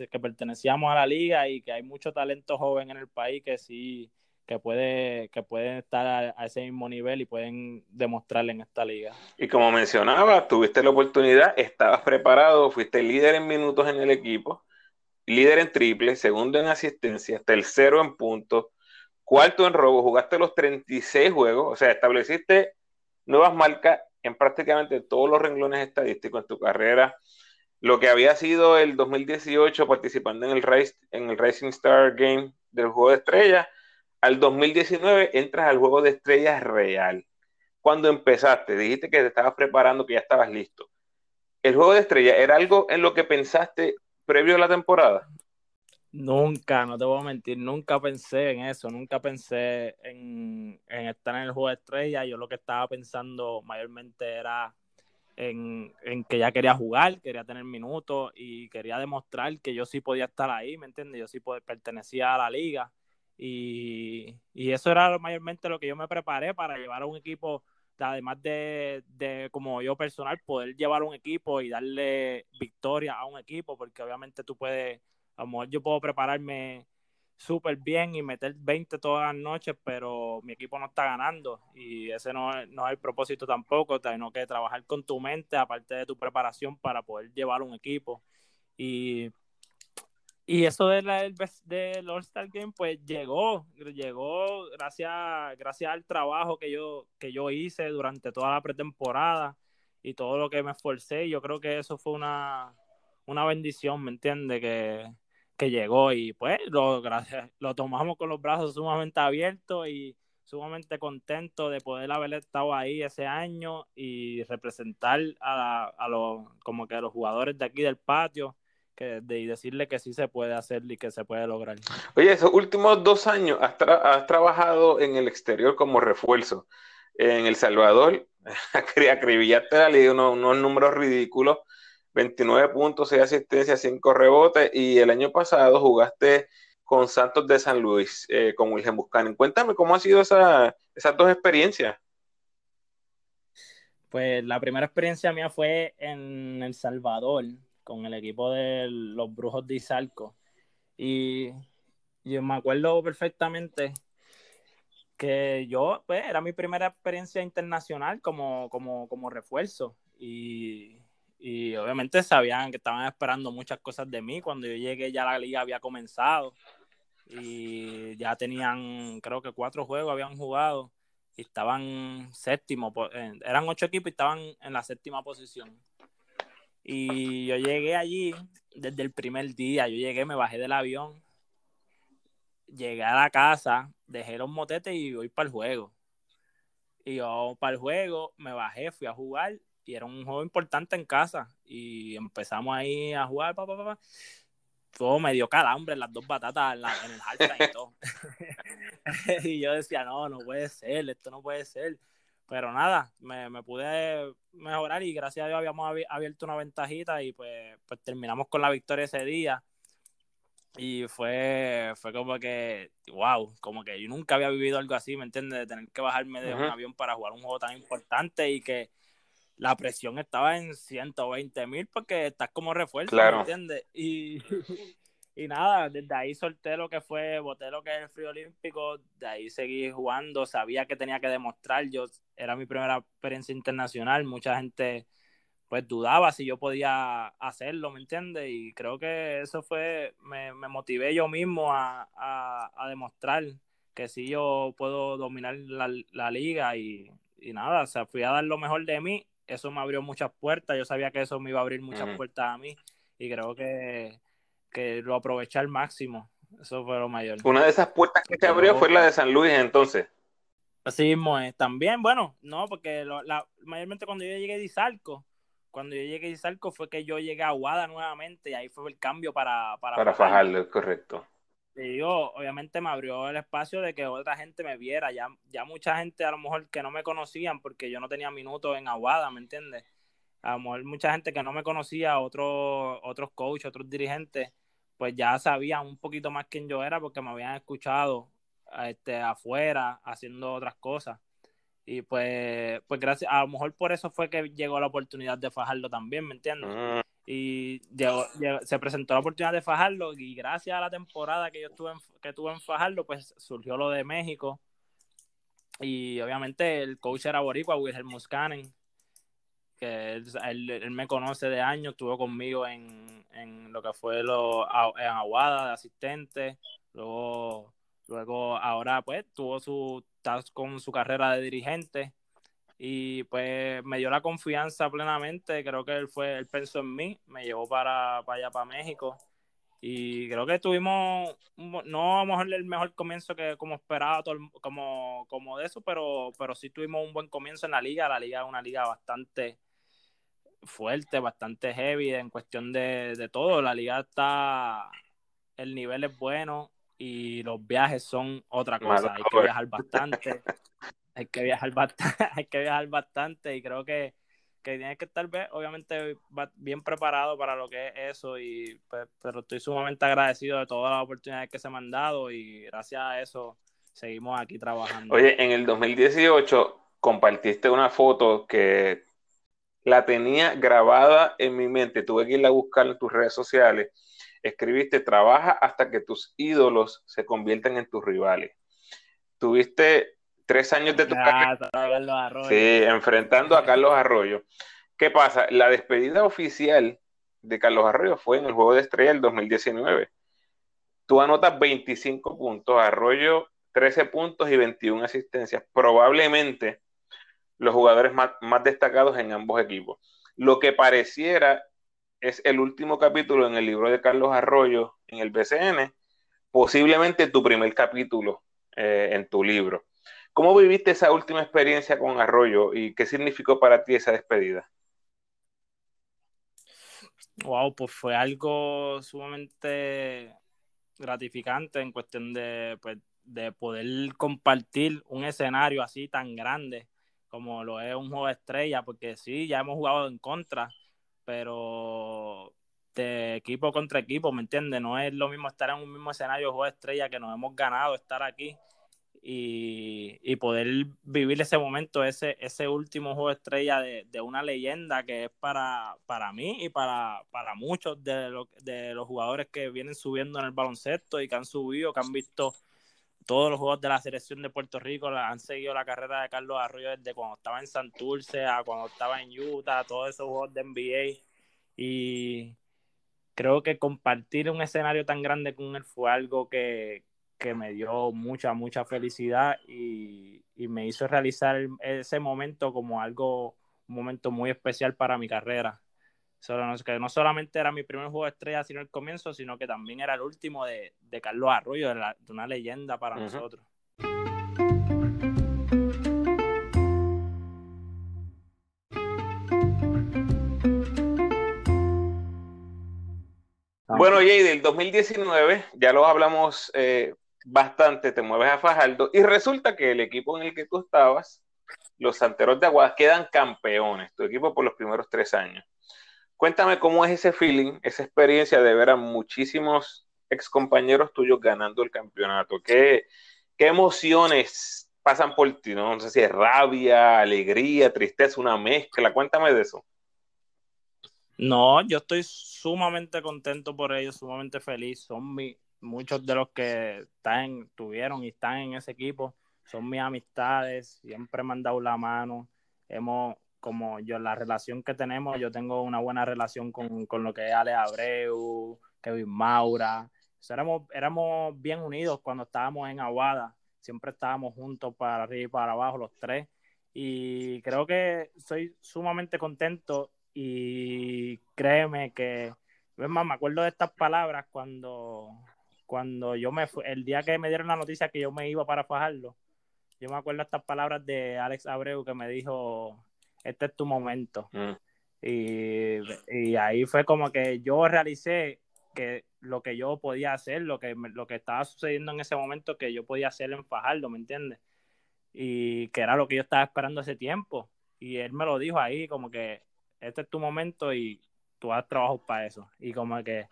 que pertenecíamos a la liga y que hay mucho talento joven en el país que sí que puede que pueden estar a, ese mismo nivel y pueden demostrarle en esta liga. Y como mencionaba, tuviste la oportunidad, estabas preparado, fuiste líder en minutos en el equipo, líder en triple, segundo en asistencia, tercero en puntos, cuarto en robo, jugaste los 36 juegos, o sea, estableciste nuevas marcas en prácticamente todos los renglones estadísticos en tu carrera. lo que había sido el 2018 participando en el, race, en el Racing Star Game del juego de estrellas, al 2019 entras al juego de estrellas real. Cuando empezaste, dijiste que te estabas preparando, que ya estabas listo. ¿El juego de estrellas era algo en lo que pensaste previo a la temporada? Nunca, no te voy a mentir, nunca pensé en eso, nunca pensé en, estar en el juego de estrellas. Yo lo que estaba pensando mayormente era en, que ya quería jugar, quería tener minutos y quería demostrar que yo sí podía estar ahí, ¿me entiendes? Yo sí pertenecía a la liga y, eso era mayormente lo que yo me preparé para llevar a un equipo, además de, de como yo personal, poder llevar un equipo y darle victoria a un equipo, porque obviamente tú puedes, a lo mejor yo puedo prepararme súper bien y meter 20 todas las noches, pero mi equipo no está ganando y ese no, es el propósito tampoco, sino que trabajar con tu mente, aparte de tu preparación para poder llevar un equipo. Y, y eso del de All-Star Game, pues llegó, llegó gracias, gracias al trabajo que yo, que yo hice durante toda la pretemporada y todo lo que me esforcé. Yo creo que eso fue una, una bendición, ¿me entiendes? Que, que llegó y pues lo, gracias, lo tomamos con los brazos sumamente abiertos y sumamente contentos de poder haber estado ahí ese año y representar a, a los como que a los jugadores de aquí del patio que, de, y decirle que sí se puede hacer y que se puede lograr. Oye, esos últimos dos años has, has trabajado en el exterior como refuerzo. En El Salvador, acribillaste la liga unos, unos números ridículos 29 puntos, 6 asistencias, 5 rebotes y el año pasado jugaste con Santos de San Luis, eh, con Wilhelm Buscanin. Cuéntame cómo han sido esa, esas dos experiencias. Pues la primera experiencia mía fue en El Salvador, con el equipo de los Brujos de Izalco. Y yo me acuerdo perfectamente que yo, pues, era mi primera experiencia internacional como, como, como refuerzo. Y y obviamente sabían que estaban esperando muchas cosas de mí. Cuando yo llegué ya la liga había comenzado y ya tenían, creo que cuatro juegos habían jugado y estaban séptimo, eran ocho equipos y estaban en la séptima posición. Y yo llegué allí desde el primer día, yo llegué, me bajé del avión, llegué a la casa, dejé los motetes y voy para el juego. Y yo para el juego me bajé, fui a jugar y era un juego importante en casa y empezamos ahí a jugar, pa, pa, pa, todo me dio calambre las dos batatas en, el halftime y todo. y yo decía, no, no puede ser, esto no puede ser. Pero nada, me, me, pude mejorar y gracias a Dios habíamos abierto una ventajita y pues, pues terminamos con la victoria ese día. Y fue, fue como que, wow, como que yo nunca había vivido algo así, ¿me entiendes? De tener que bajarme de un avión para jugar un juego tan importante y que la presión estaba en 120 mil porque estás como refuerzo, ¿me entiendes? Y, y nada, desde ahí solté lo que fue, boté lo que es el frío olímpico, de ahí seguí jugando, sabía que tenía que demostrar, yo era mi primera experiencia internacional, mucha gente pues dudaba si yo podía hacerlo, ¿me entiendes? Y creo que eso fue, me, me motivé yo mismo a, a, demostrar que sí yo puedo dominar la, la liga y, y nada, o sea, fui a dar lo mejor de mí eso me abrió muchas puertas. Yo sabía que eso me iba a abrir muchas puertas a mí y creo que, lo aproveché al máximo. Eso fue lo mayor. Una de esas puertas que se abrió fue la de San Luis entonces. Así mismo es. También, bueno, no, porque la, mayormente cuando yo llegué a Izalco, cuando yo llegué a Izalco fue que yo llegué a Aguada nuevamente y ahí fue el cambio para... Para, para Fajardo, correcto digo, obviamente me abrió el espacio de que otra gente me viera. Ya, ya mucha gente a lo mejor que no me conocían porque yo no tenía minutos en Aguada, ¿me entiendes? A lo mejor mucha gente que no me conocía, otros, otros coaches, otros dirigentes, pues ya sabían un poquito más quién yo era porque me habían escuchado este, afuera haciendo otras cosas. Y pues, pues gracias, a lo mejor por eso fue que llegó la oportunidad de fajarlo también, ¿me entiendes? Mm y se presentó la oportunidad de fajarlo y gracias a la temporada que yo estuve en, que tuve en fajarlo pues surgió lo de México y obviamente el coach era boricua Wilhelm Muscanen que él, me conoce de años estuvo conmigo en, en lo que fue lo, en Aguada de asistente luego luego ahora pues tuvo su con su carrera de dirigente y pues me dio la confianza plenamente, creo que él fue, él pensó en mí, me llevó para, para allá, para México, y creo que tuvimos, no a lo mejor el mejor comienzo que como esperaba, como, como de eso, pero, pero sí tuvimos un buen comienzo en la liga, la liga es una liga bastante fuerte, bastante heavy en cuestión de, de todo, la liga está, el nivel es bueno, y los viajes son otra cosa, hay que viajar bastante hay que viajar bastante, hay que viajar bastante y creo que, que tienes que estar obviamente bien preparado para lo que es eso y pues, pero estoy sumamente agradecido de todas las oportunidades que se me han dado y gracias a eso seguimos aquí trabajando. Oye, en el 2018 compartiste una foto que la tenía grabada en mi mente, tuve que irla a buscar en tus redes sociales. Escribiste, trabaja hasta que tus ídolos se conviertan en tus rivales. Tuviste tres años de tu carrera. Sí, enfrentando a Carlos Arroyo. ¿Qué pasa? La despedida oficial de Carlos Arroyo fue en el Juego de Estrella del 2019. Tú anotas 25 puntos, Arroyo 13 puntos y 21 asistencias. Probablemente los jugadores más, más destacados en ambos equipos. Lo que pareciera es el último capítulo en el libro de Carlos Arroyo en el BCN, posiblemente tu primer capítulo eh, en tu libro. ¿Cómo viviste esa última experiencia con Arroyo y qué significó para ti esa despedida? Wow, pues fue algo sumamente gratificante en cuestión de, pues, de poder compartir un escenario así tan grande como lo es un juego de estrella, porque sí, ya hemos jugado en contra, pero de equipo contra equipo, ¿me entiendes? No es lo mismo estar en un mismo escenario de juego de estrella que nos hemos ganado estar aquí y, poder vivir ese momento, ese, ese último juego estrella de, una leyenda que es para, para mí y para, para muchos de, de los jugadores que vienen subiendo en el baloncesto y que han subido, que han visto todos los juegos de la selección de Puerto Rico, han seguido la carrera de Carlos Arroyo desde cuando estaba en Santurce a cuando estaba en Utah, todos esos juegos de NBA. Y creo que compartir un escenario tan grande con él fue algo que, que me dio mucha, mucha felicidad y, me hizo realizar ese momento como algo, un momento muy especial para mi carrera. Solo, que no solamente era mi primer juego de estrella, sino el comienzo, sino que también era el último de, Carlos Arroyo, de, una leyenda para nosotros. Bueno, Jay, del 2019, ya lo hablamos eh, bastante, te mueves a Fajardo y resulta que el equipo en el que tú estabas, los Santeros de Aguadas, quedan campeones, tu equipo por los primeros tres años. Cuéntame cómo es ese feeling, esa experiencia de ver a muchísimos ex compañeros tuyos ganando el campeonato. ¿Qué, qué emociones pasan por ti? ¿no? sé si es rabia, alegría, tristeza, una mezcla. Cuéntame de eso. No, yo estoy sumamente contento por ellos, sumamente feliz. Son muchos de los que están, tuvieron y están en ese equipo son mis amistades, siempre me han dado la mano. Hemos, como yo, la relación que tenemos, yo tengo una buena relación con, lo que es Ale Abreu, Kevin Maura. éramos, éramos bien unidos cuando estábamos en Aguada, siempre estábamos juntos para arriba y para abajo los tres. Y creo que soy sumamente contento y créeme que, es más, me acuerdo de estas palabras cuando, cuando yo me el día que me dieron la noticia que yo me iba para Fajardo, yo me acuerdo estas palabras de Alex Abreu que me dijo, este es tu momento. Mm. Y, ahí fue como que yo realicé que lo que yo podía hacer, lo que, lo que estaba sucediendo en ese momento, que yo podía hacer en Fajardo, ¿me entiendes? Y que era lo que yo estaba esperando ese tiempo. Y él me lo dijo ahí, como que este es tu momento y tú has trabajado para eso. Y como que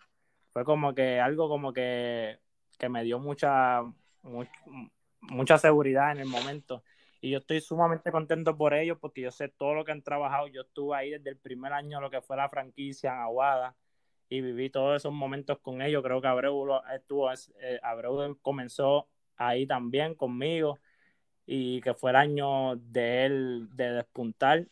fue como que algo como que, me dio mucha, mucha seguridad en el momento. Y yo estoy sumamente contento por ellos porque yo sé todo lo que han trabajado. Yo estuve ahí desde el primer año, lo que fue la franquicia en Aguada, y viví todos esos momentos con ellos. Creo que Abreu, estuvo, eh, Abreu comenzó ahí también conmigo y que fue el año de él de despuntar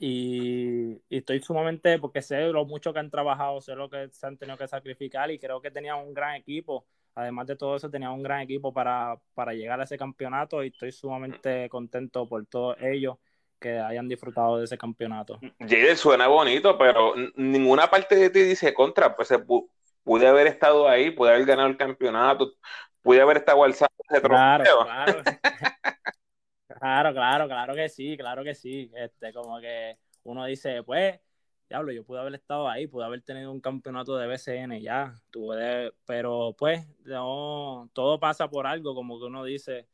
y, estoy sumamente, porque sé lo mucho que han trabajado, sé lo que se han tenido que sacrificar y creo que tenían un gran equipo. Además de todo eso, tenían un gran equipo para, para llegar a ese campeonato y estoy sumamente contento por todos ellos que hayan disfrutado de ese campeonato. Jader suena bonito, pero ninguna parte de ti dice contra, pues se pude haber estado ahí, pude haber ganado el campeonato, pude haber estado alzado ese Claro, claro. claro, claro, claro que sí, claro que sí. Este, como que uno dice, pues, diablo, yo pude haber estado ahí, pude haber tenido un campeonato de BCN ya, tuve, pero pues, no, todo pasa por algo, como que uno dice,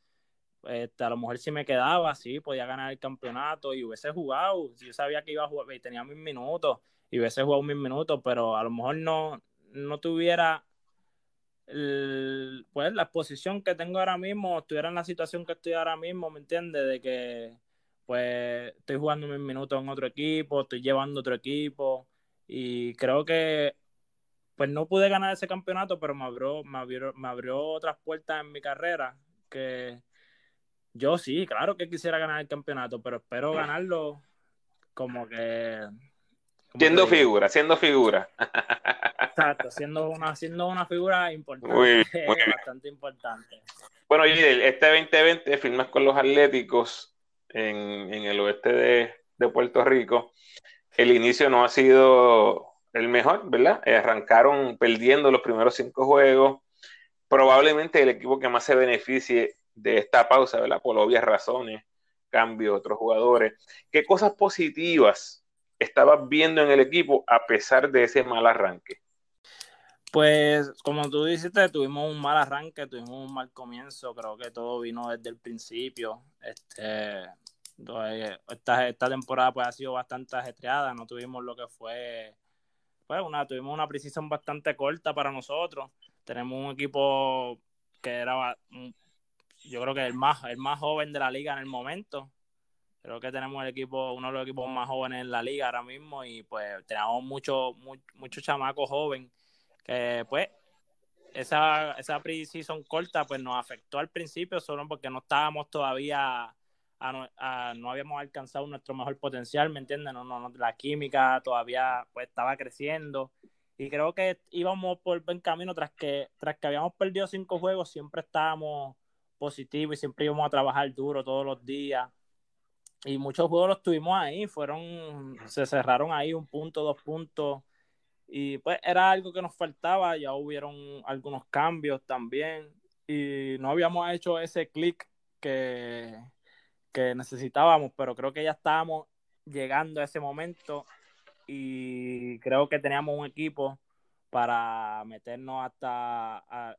este, a lo mejor si me quedaba, sí, podía ganar el campeonato y hubiese jugado, yo sabía que iba a jugar y tenía mis minutos y hubiese jugado mis minutos, pero a lo mejor no, no tuviera pues la exposición que tengo ahora mismo, estuviera en la situación que estoy ahora mismo, ¿me entiendes? De que pues estoy jugando mis minutos en otro equipo, estoy llevando otro equipo y creo que pues no pude ganar ese campeonato, pero me abrió, me abrió, me abrió otras puertas en mi carrera que yo sí, claro que quisiera ganar el campeonato, pero espero ganarlo como que... siendo figura, siendo figura. Exacto, siendo una, siendo una figura importante, bastante importante. Bueno, Gidel, este 2020 firmas con los Atléticos en, el oeste de, Puerto Rico. El inicio no ha sido el mejor, ¿verdad? Eh, arrancaron perdiendo los primeros cinco juegos. Probablemente el equipo que más se beneficie de esta pausa, ¿verdad? Por obvias razones, cambio de otros jugadores. ¿Qué cosas positivas estabas viendo en el equipo a pesar de ese mal arranque? Pues como tú dijiste, tuvimos un mal arranque, tuvimos un mal comienzo, creo que todo vino desde el principio. Este, esta, esta temporada pues ha sido bastante ajetreada, no tuvimos lo que fue, pues una, tuvimos una precisión bastante corta para nosotros. Tenemos un equipo que era, yo creo que el más, el más joven de la liga en el momento. Creo que tenemos el equipo, uno de los equipos más jóvenes en la liga ahora mismo y pues tenemos muchos mucho, chamacos jóvenes que pues esa, esa pre-season corta pues nos afectó al principio solo porque no estábamos todavía, no habíamos alcanzado nuestro mejor potencial, ¿me entiendes? No, no, la química todavía pues estaba creciendo y creo que íbamos por buen camino tras que, tras que habíamos perdido cinco juegos, siempre estábamos positivos y siempre íbamos a trabajar duro todos los días. Y muchos juegos los tuvimos ahí, fueron, se cerraron ahí un punto, dos puntos y pues era algo que nos faltaba, ya hubieron algunos cambios también y no habíamos hecho ese clic que, que necesitábamos, pero creo que ya estábamos llegando a ese momento y creo que teníamos un equipo para meternos hasta a,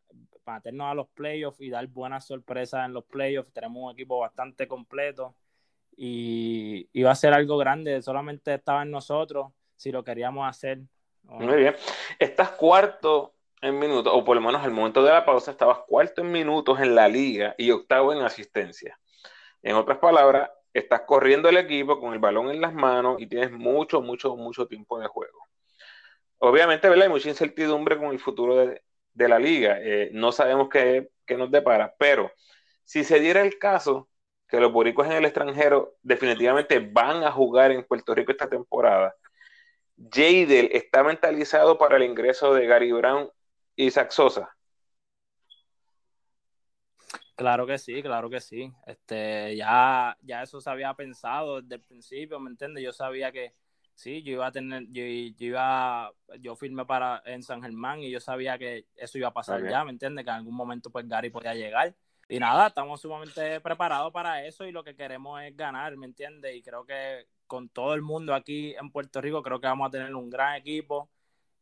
meternos a los playoffs y dar buenas sorpresas en los playoffs. Tenemos un equipo bastante completo y iba a ser algo grande, solamente estaba en nosotros si lo queríamos hacer muy bien. Estás cuarto en minutos, o por lo menos al momento de la pausa, estabas cuarto en minutos en la liga y octavo en asistencia. En otras palabras, estás corriendo el equipo con el balón en las manos y tienes mucho, mucho, mucho tiempo de juego. Obviamente, ¿verdad? Hay mucha incertidumbre con el futuro de, la liga. Eh, no sabemos qué, qué nos depara, pero si se diera el caso que los boricos en el extranjero definitivamente van a jugar en Puerto Rico esta temporada, Jadel está mentalizado para el ingreso de Gary Brown y Saxosa. Claro que sí, claro que sí. Este, ya, ya eso se había pensado desde el principio, ¿me entiendes? Yo sabía que sí, yo iba a tener, yo, iba, yo firmé para en San Germán y yo sabía que eso iba a pasar ya, ¿me entiendes? Que en algún momento pues Gary podía llegar. Y nada, estamos sumamente preparados para eso y lo que queremos es ganar, ¿me entiendes? Y creo que con todo el mundo aquí en Puerto Rico, creo que vamos a tener un gran equipo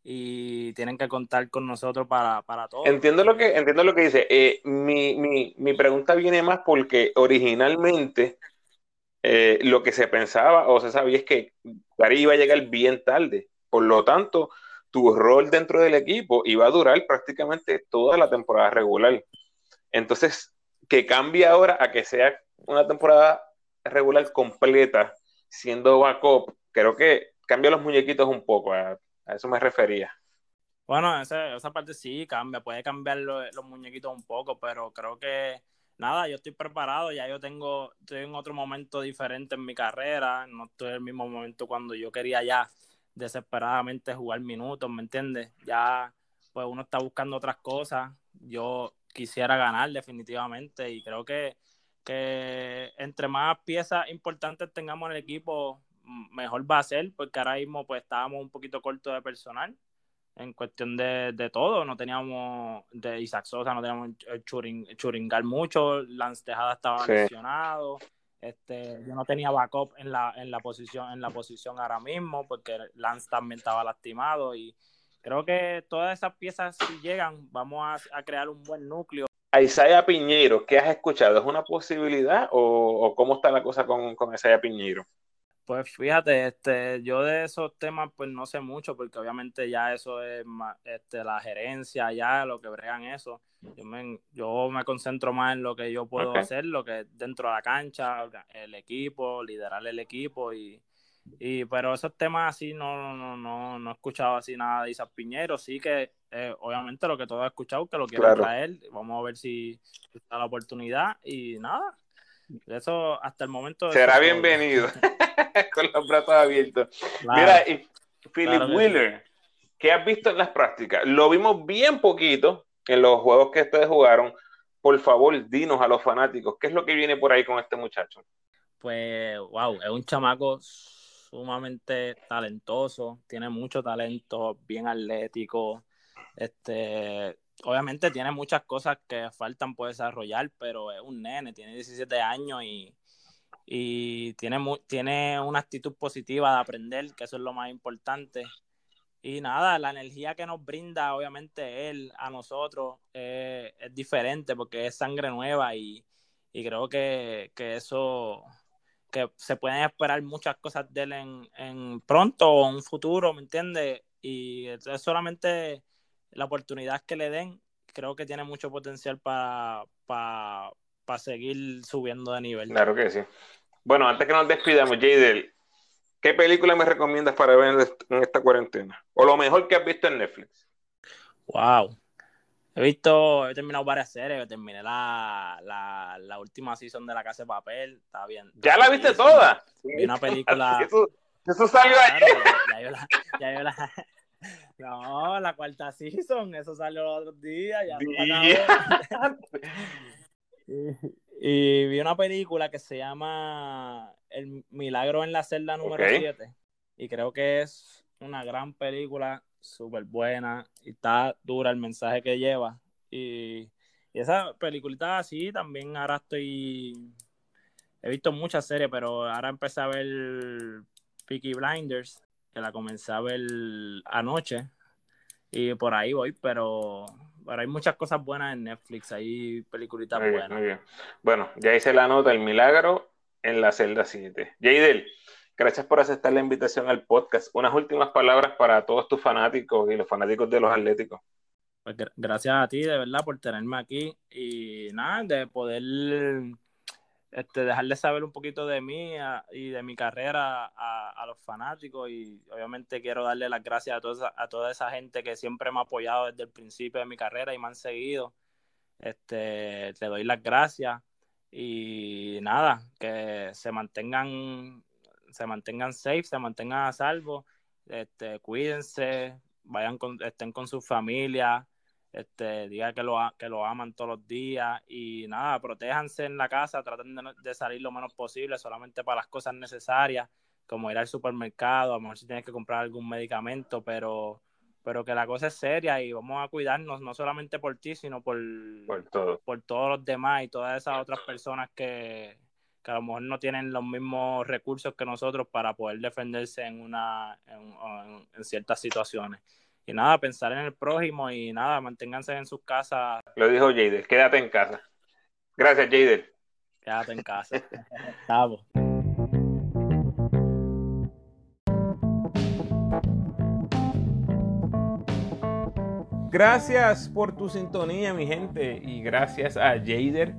y tienen que contar con nosotros para, todo. Entiendo lo que, entiendo lo que dice. Eh, mi, pregunta viene más porque originalmente eh, lo que se pensaba o se sabía es que Gary iba a llegar bien tarde. Por lo tanto, tu rol dentro del equipo iba a durar prácticamente toda la temporada regular. Entonces, que cambie ahora a que sea una temporada regular completa siendo backup, creo que cambia los muñequitos un poco, a, eso me refería. Bueno, esa, esa parte sí cambia, puede cambiar los muñequitos un poco, pero creo que nada, yo estoy preparado, ya yo tengo, estoy en otro momento diferente en mi carrera, no estoy en el mismo momento cuando yo quería ya desesperadamente jugar minutos, ¿me entiendes? Ya pues uno está buscando otras cosas, yo quisiera ganar definitivamente y creo que que entre más piezas importantes tengamos en el equipo, mejor va a ser, porque ahora mismo pues estábamos un poquito cortos de personal en cuestión de, de todo, no teníamos de Isaac Sosa, no teníamos churing, churingal mucho, Lance Tejada estaba lesionado, este, yo no tenía backup en la, en la posición, en la posición ahora mismo, porque Lance también estaba lastimado. Y creo que todas esas piezas si llegan, vamos a, a crear un buen núcleo. A Isaiah Piñero, ¿qué has escuchado? ¿Es una posibilidad o, o cómo está la cosa con, con Isaiah Piñero? Pues fíjate, este, yo de esos temas pues no sé mucho porque obviamente ya eso es este, la gerencia, ya lo que bregan eso. Yo me, yo me concentro más en lo que yo puedo hacer, lo que es dentro de la cancha, el equipo, liderar el equipo y, y pero esos temas así no, no, no, no he escuchado así nada de Isaac Piñero, sí que eh, obviamente lo que todo he escuchado que lo quiero traer, vamos a ver si está la oportunidad y nada, eso hasta el momento. Será bienvenido. Con los brazos abiertos. Mira, y Philip Wheeler, ¿qué has visto en las prácticas? Lo vimos bien poquito en los juegos que ustedes jugaron. Por favor, dinos a los fanáticos, ¿qué es lo que viene por ahí con este muchacho? Pues, wow, es un chamaco sumamente talentoso, tiene mucho talento, bien atlético, este, obviamente tiene muchas cosas que faltan por desarrollar, pero es un nene, tiene 17 años y, tiene, tiene una actitud positiva de aprender, que eso es lo más importante. Y nada, la energía que nos brinda, obviamente, él a nosotros es diferente porque es sangre nueva y, creo que, eso, que se pueden esperar muchas cosas de él en, en pronto o en un futuro, ¿me entiendes? Y es solamente la oportunidad que le den, creo que tiene mucho potencial para, para, seguir subiendo de nivel. Claro que sí. Bueno, antes que nos despidamos, Jadel, ¿qué película me recomiendas para ver en esta cuarentena? O lo mejor que has visto en Netflix. Wow. He visto, he terminado varias series, terminé la, la, última season de La Casa de Papel, está bien. ¿Ya la viste toda? Vi una película... Eso, salió ayer. Ya, yo la, no, la cuarta season, eso salió los otros días, ya y, vi una película que se llama El Milagro en la celda número 7. Y creo que es una gran película, súper buena, y está dura el mensaje que lleva. Y, y esa peliculita así también ahora estoy... He visto muchas series, pero ahora empecé a ver Peaky Blinders que la comencé a ver anoche y por ahí voy, pero, pero hay muchas cosas buenas en Netflix, hay peliculitas buenas. muy bien. Bueno, ya hice la nota El Milagro en la celda 7. Jadel, gracias por aceptar la invitación al podcast. Unas últimas palabras para todos tus fanáticos y los fanáticos de los Atléticos. Pues gracias a ti, de verdad, por tenerme aquí y nada, de poder este, dejarles saber un poquito de mí y de mi carrera a, los fanáticos y obviamente quiero darle las gracias a toda, a toda esa gente que siempre me ha apoyado desde el principio de mi carrera y me han seguido. Este, te doy las gracias y nada, que se mantengan, se mantengan safe, se mantengan a salvo, este, cuídense, vayan con, estén con su familia, este, diga que lo, que lo aman todos los días y nada, protéjanse en la casa, traten de, salir lo menos posible, solamente para las cosas necesarias, como ir al supermercado, a lo mejor si tienes que comprar algún medicamento, pero, pero que la cosa es seria y vamos a cuidarnos no solamente por ti, sino por, por, por todos los demás y todas esas otras personas que, que a lo mejor no tienen los mismos recursos que nosotros para poder defenderse en, una, en ciertas situaciones y nada, pensar en el prójimo y nada, manténganse en sus casas. Lo dijo Jader, quédate en casa. Gracias, Jader. Quédate en casa. Estamos. Gracias por tu sintonía, mi gente, y gracias a Jader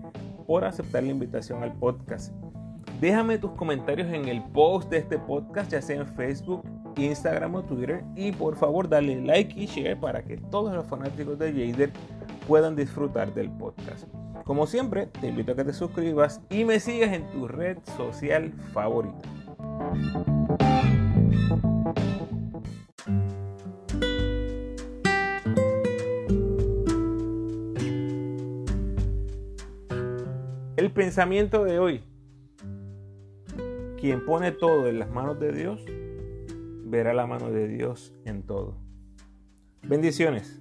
por aceptar la invitación al podcast. Déjame tus comentarios en el post de este podcast, ya sea en Facebook, Instagram o Twitter. Y por favor, dale like y share para que todos los fanáticos de Jader puedan disfrutar del podcast. Como siempre, te invito a que te suscribas y me sigas en tu red social favorita. El pensamiento de hoy. Quien pone todo en las manos de Dios, verá la mano de Dios en todo. Bendiciones.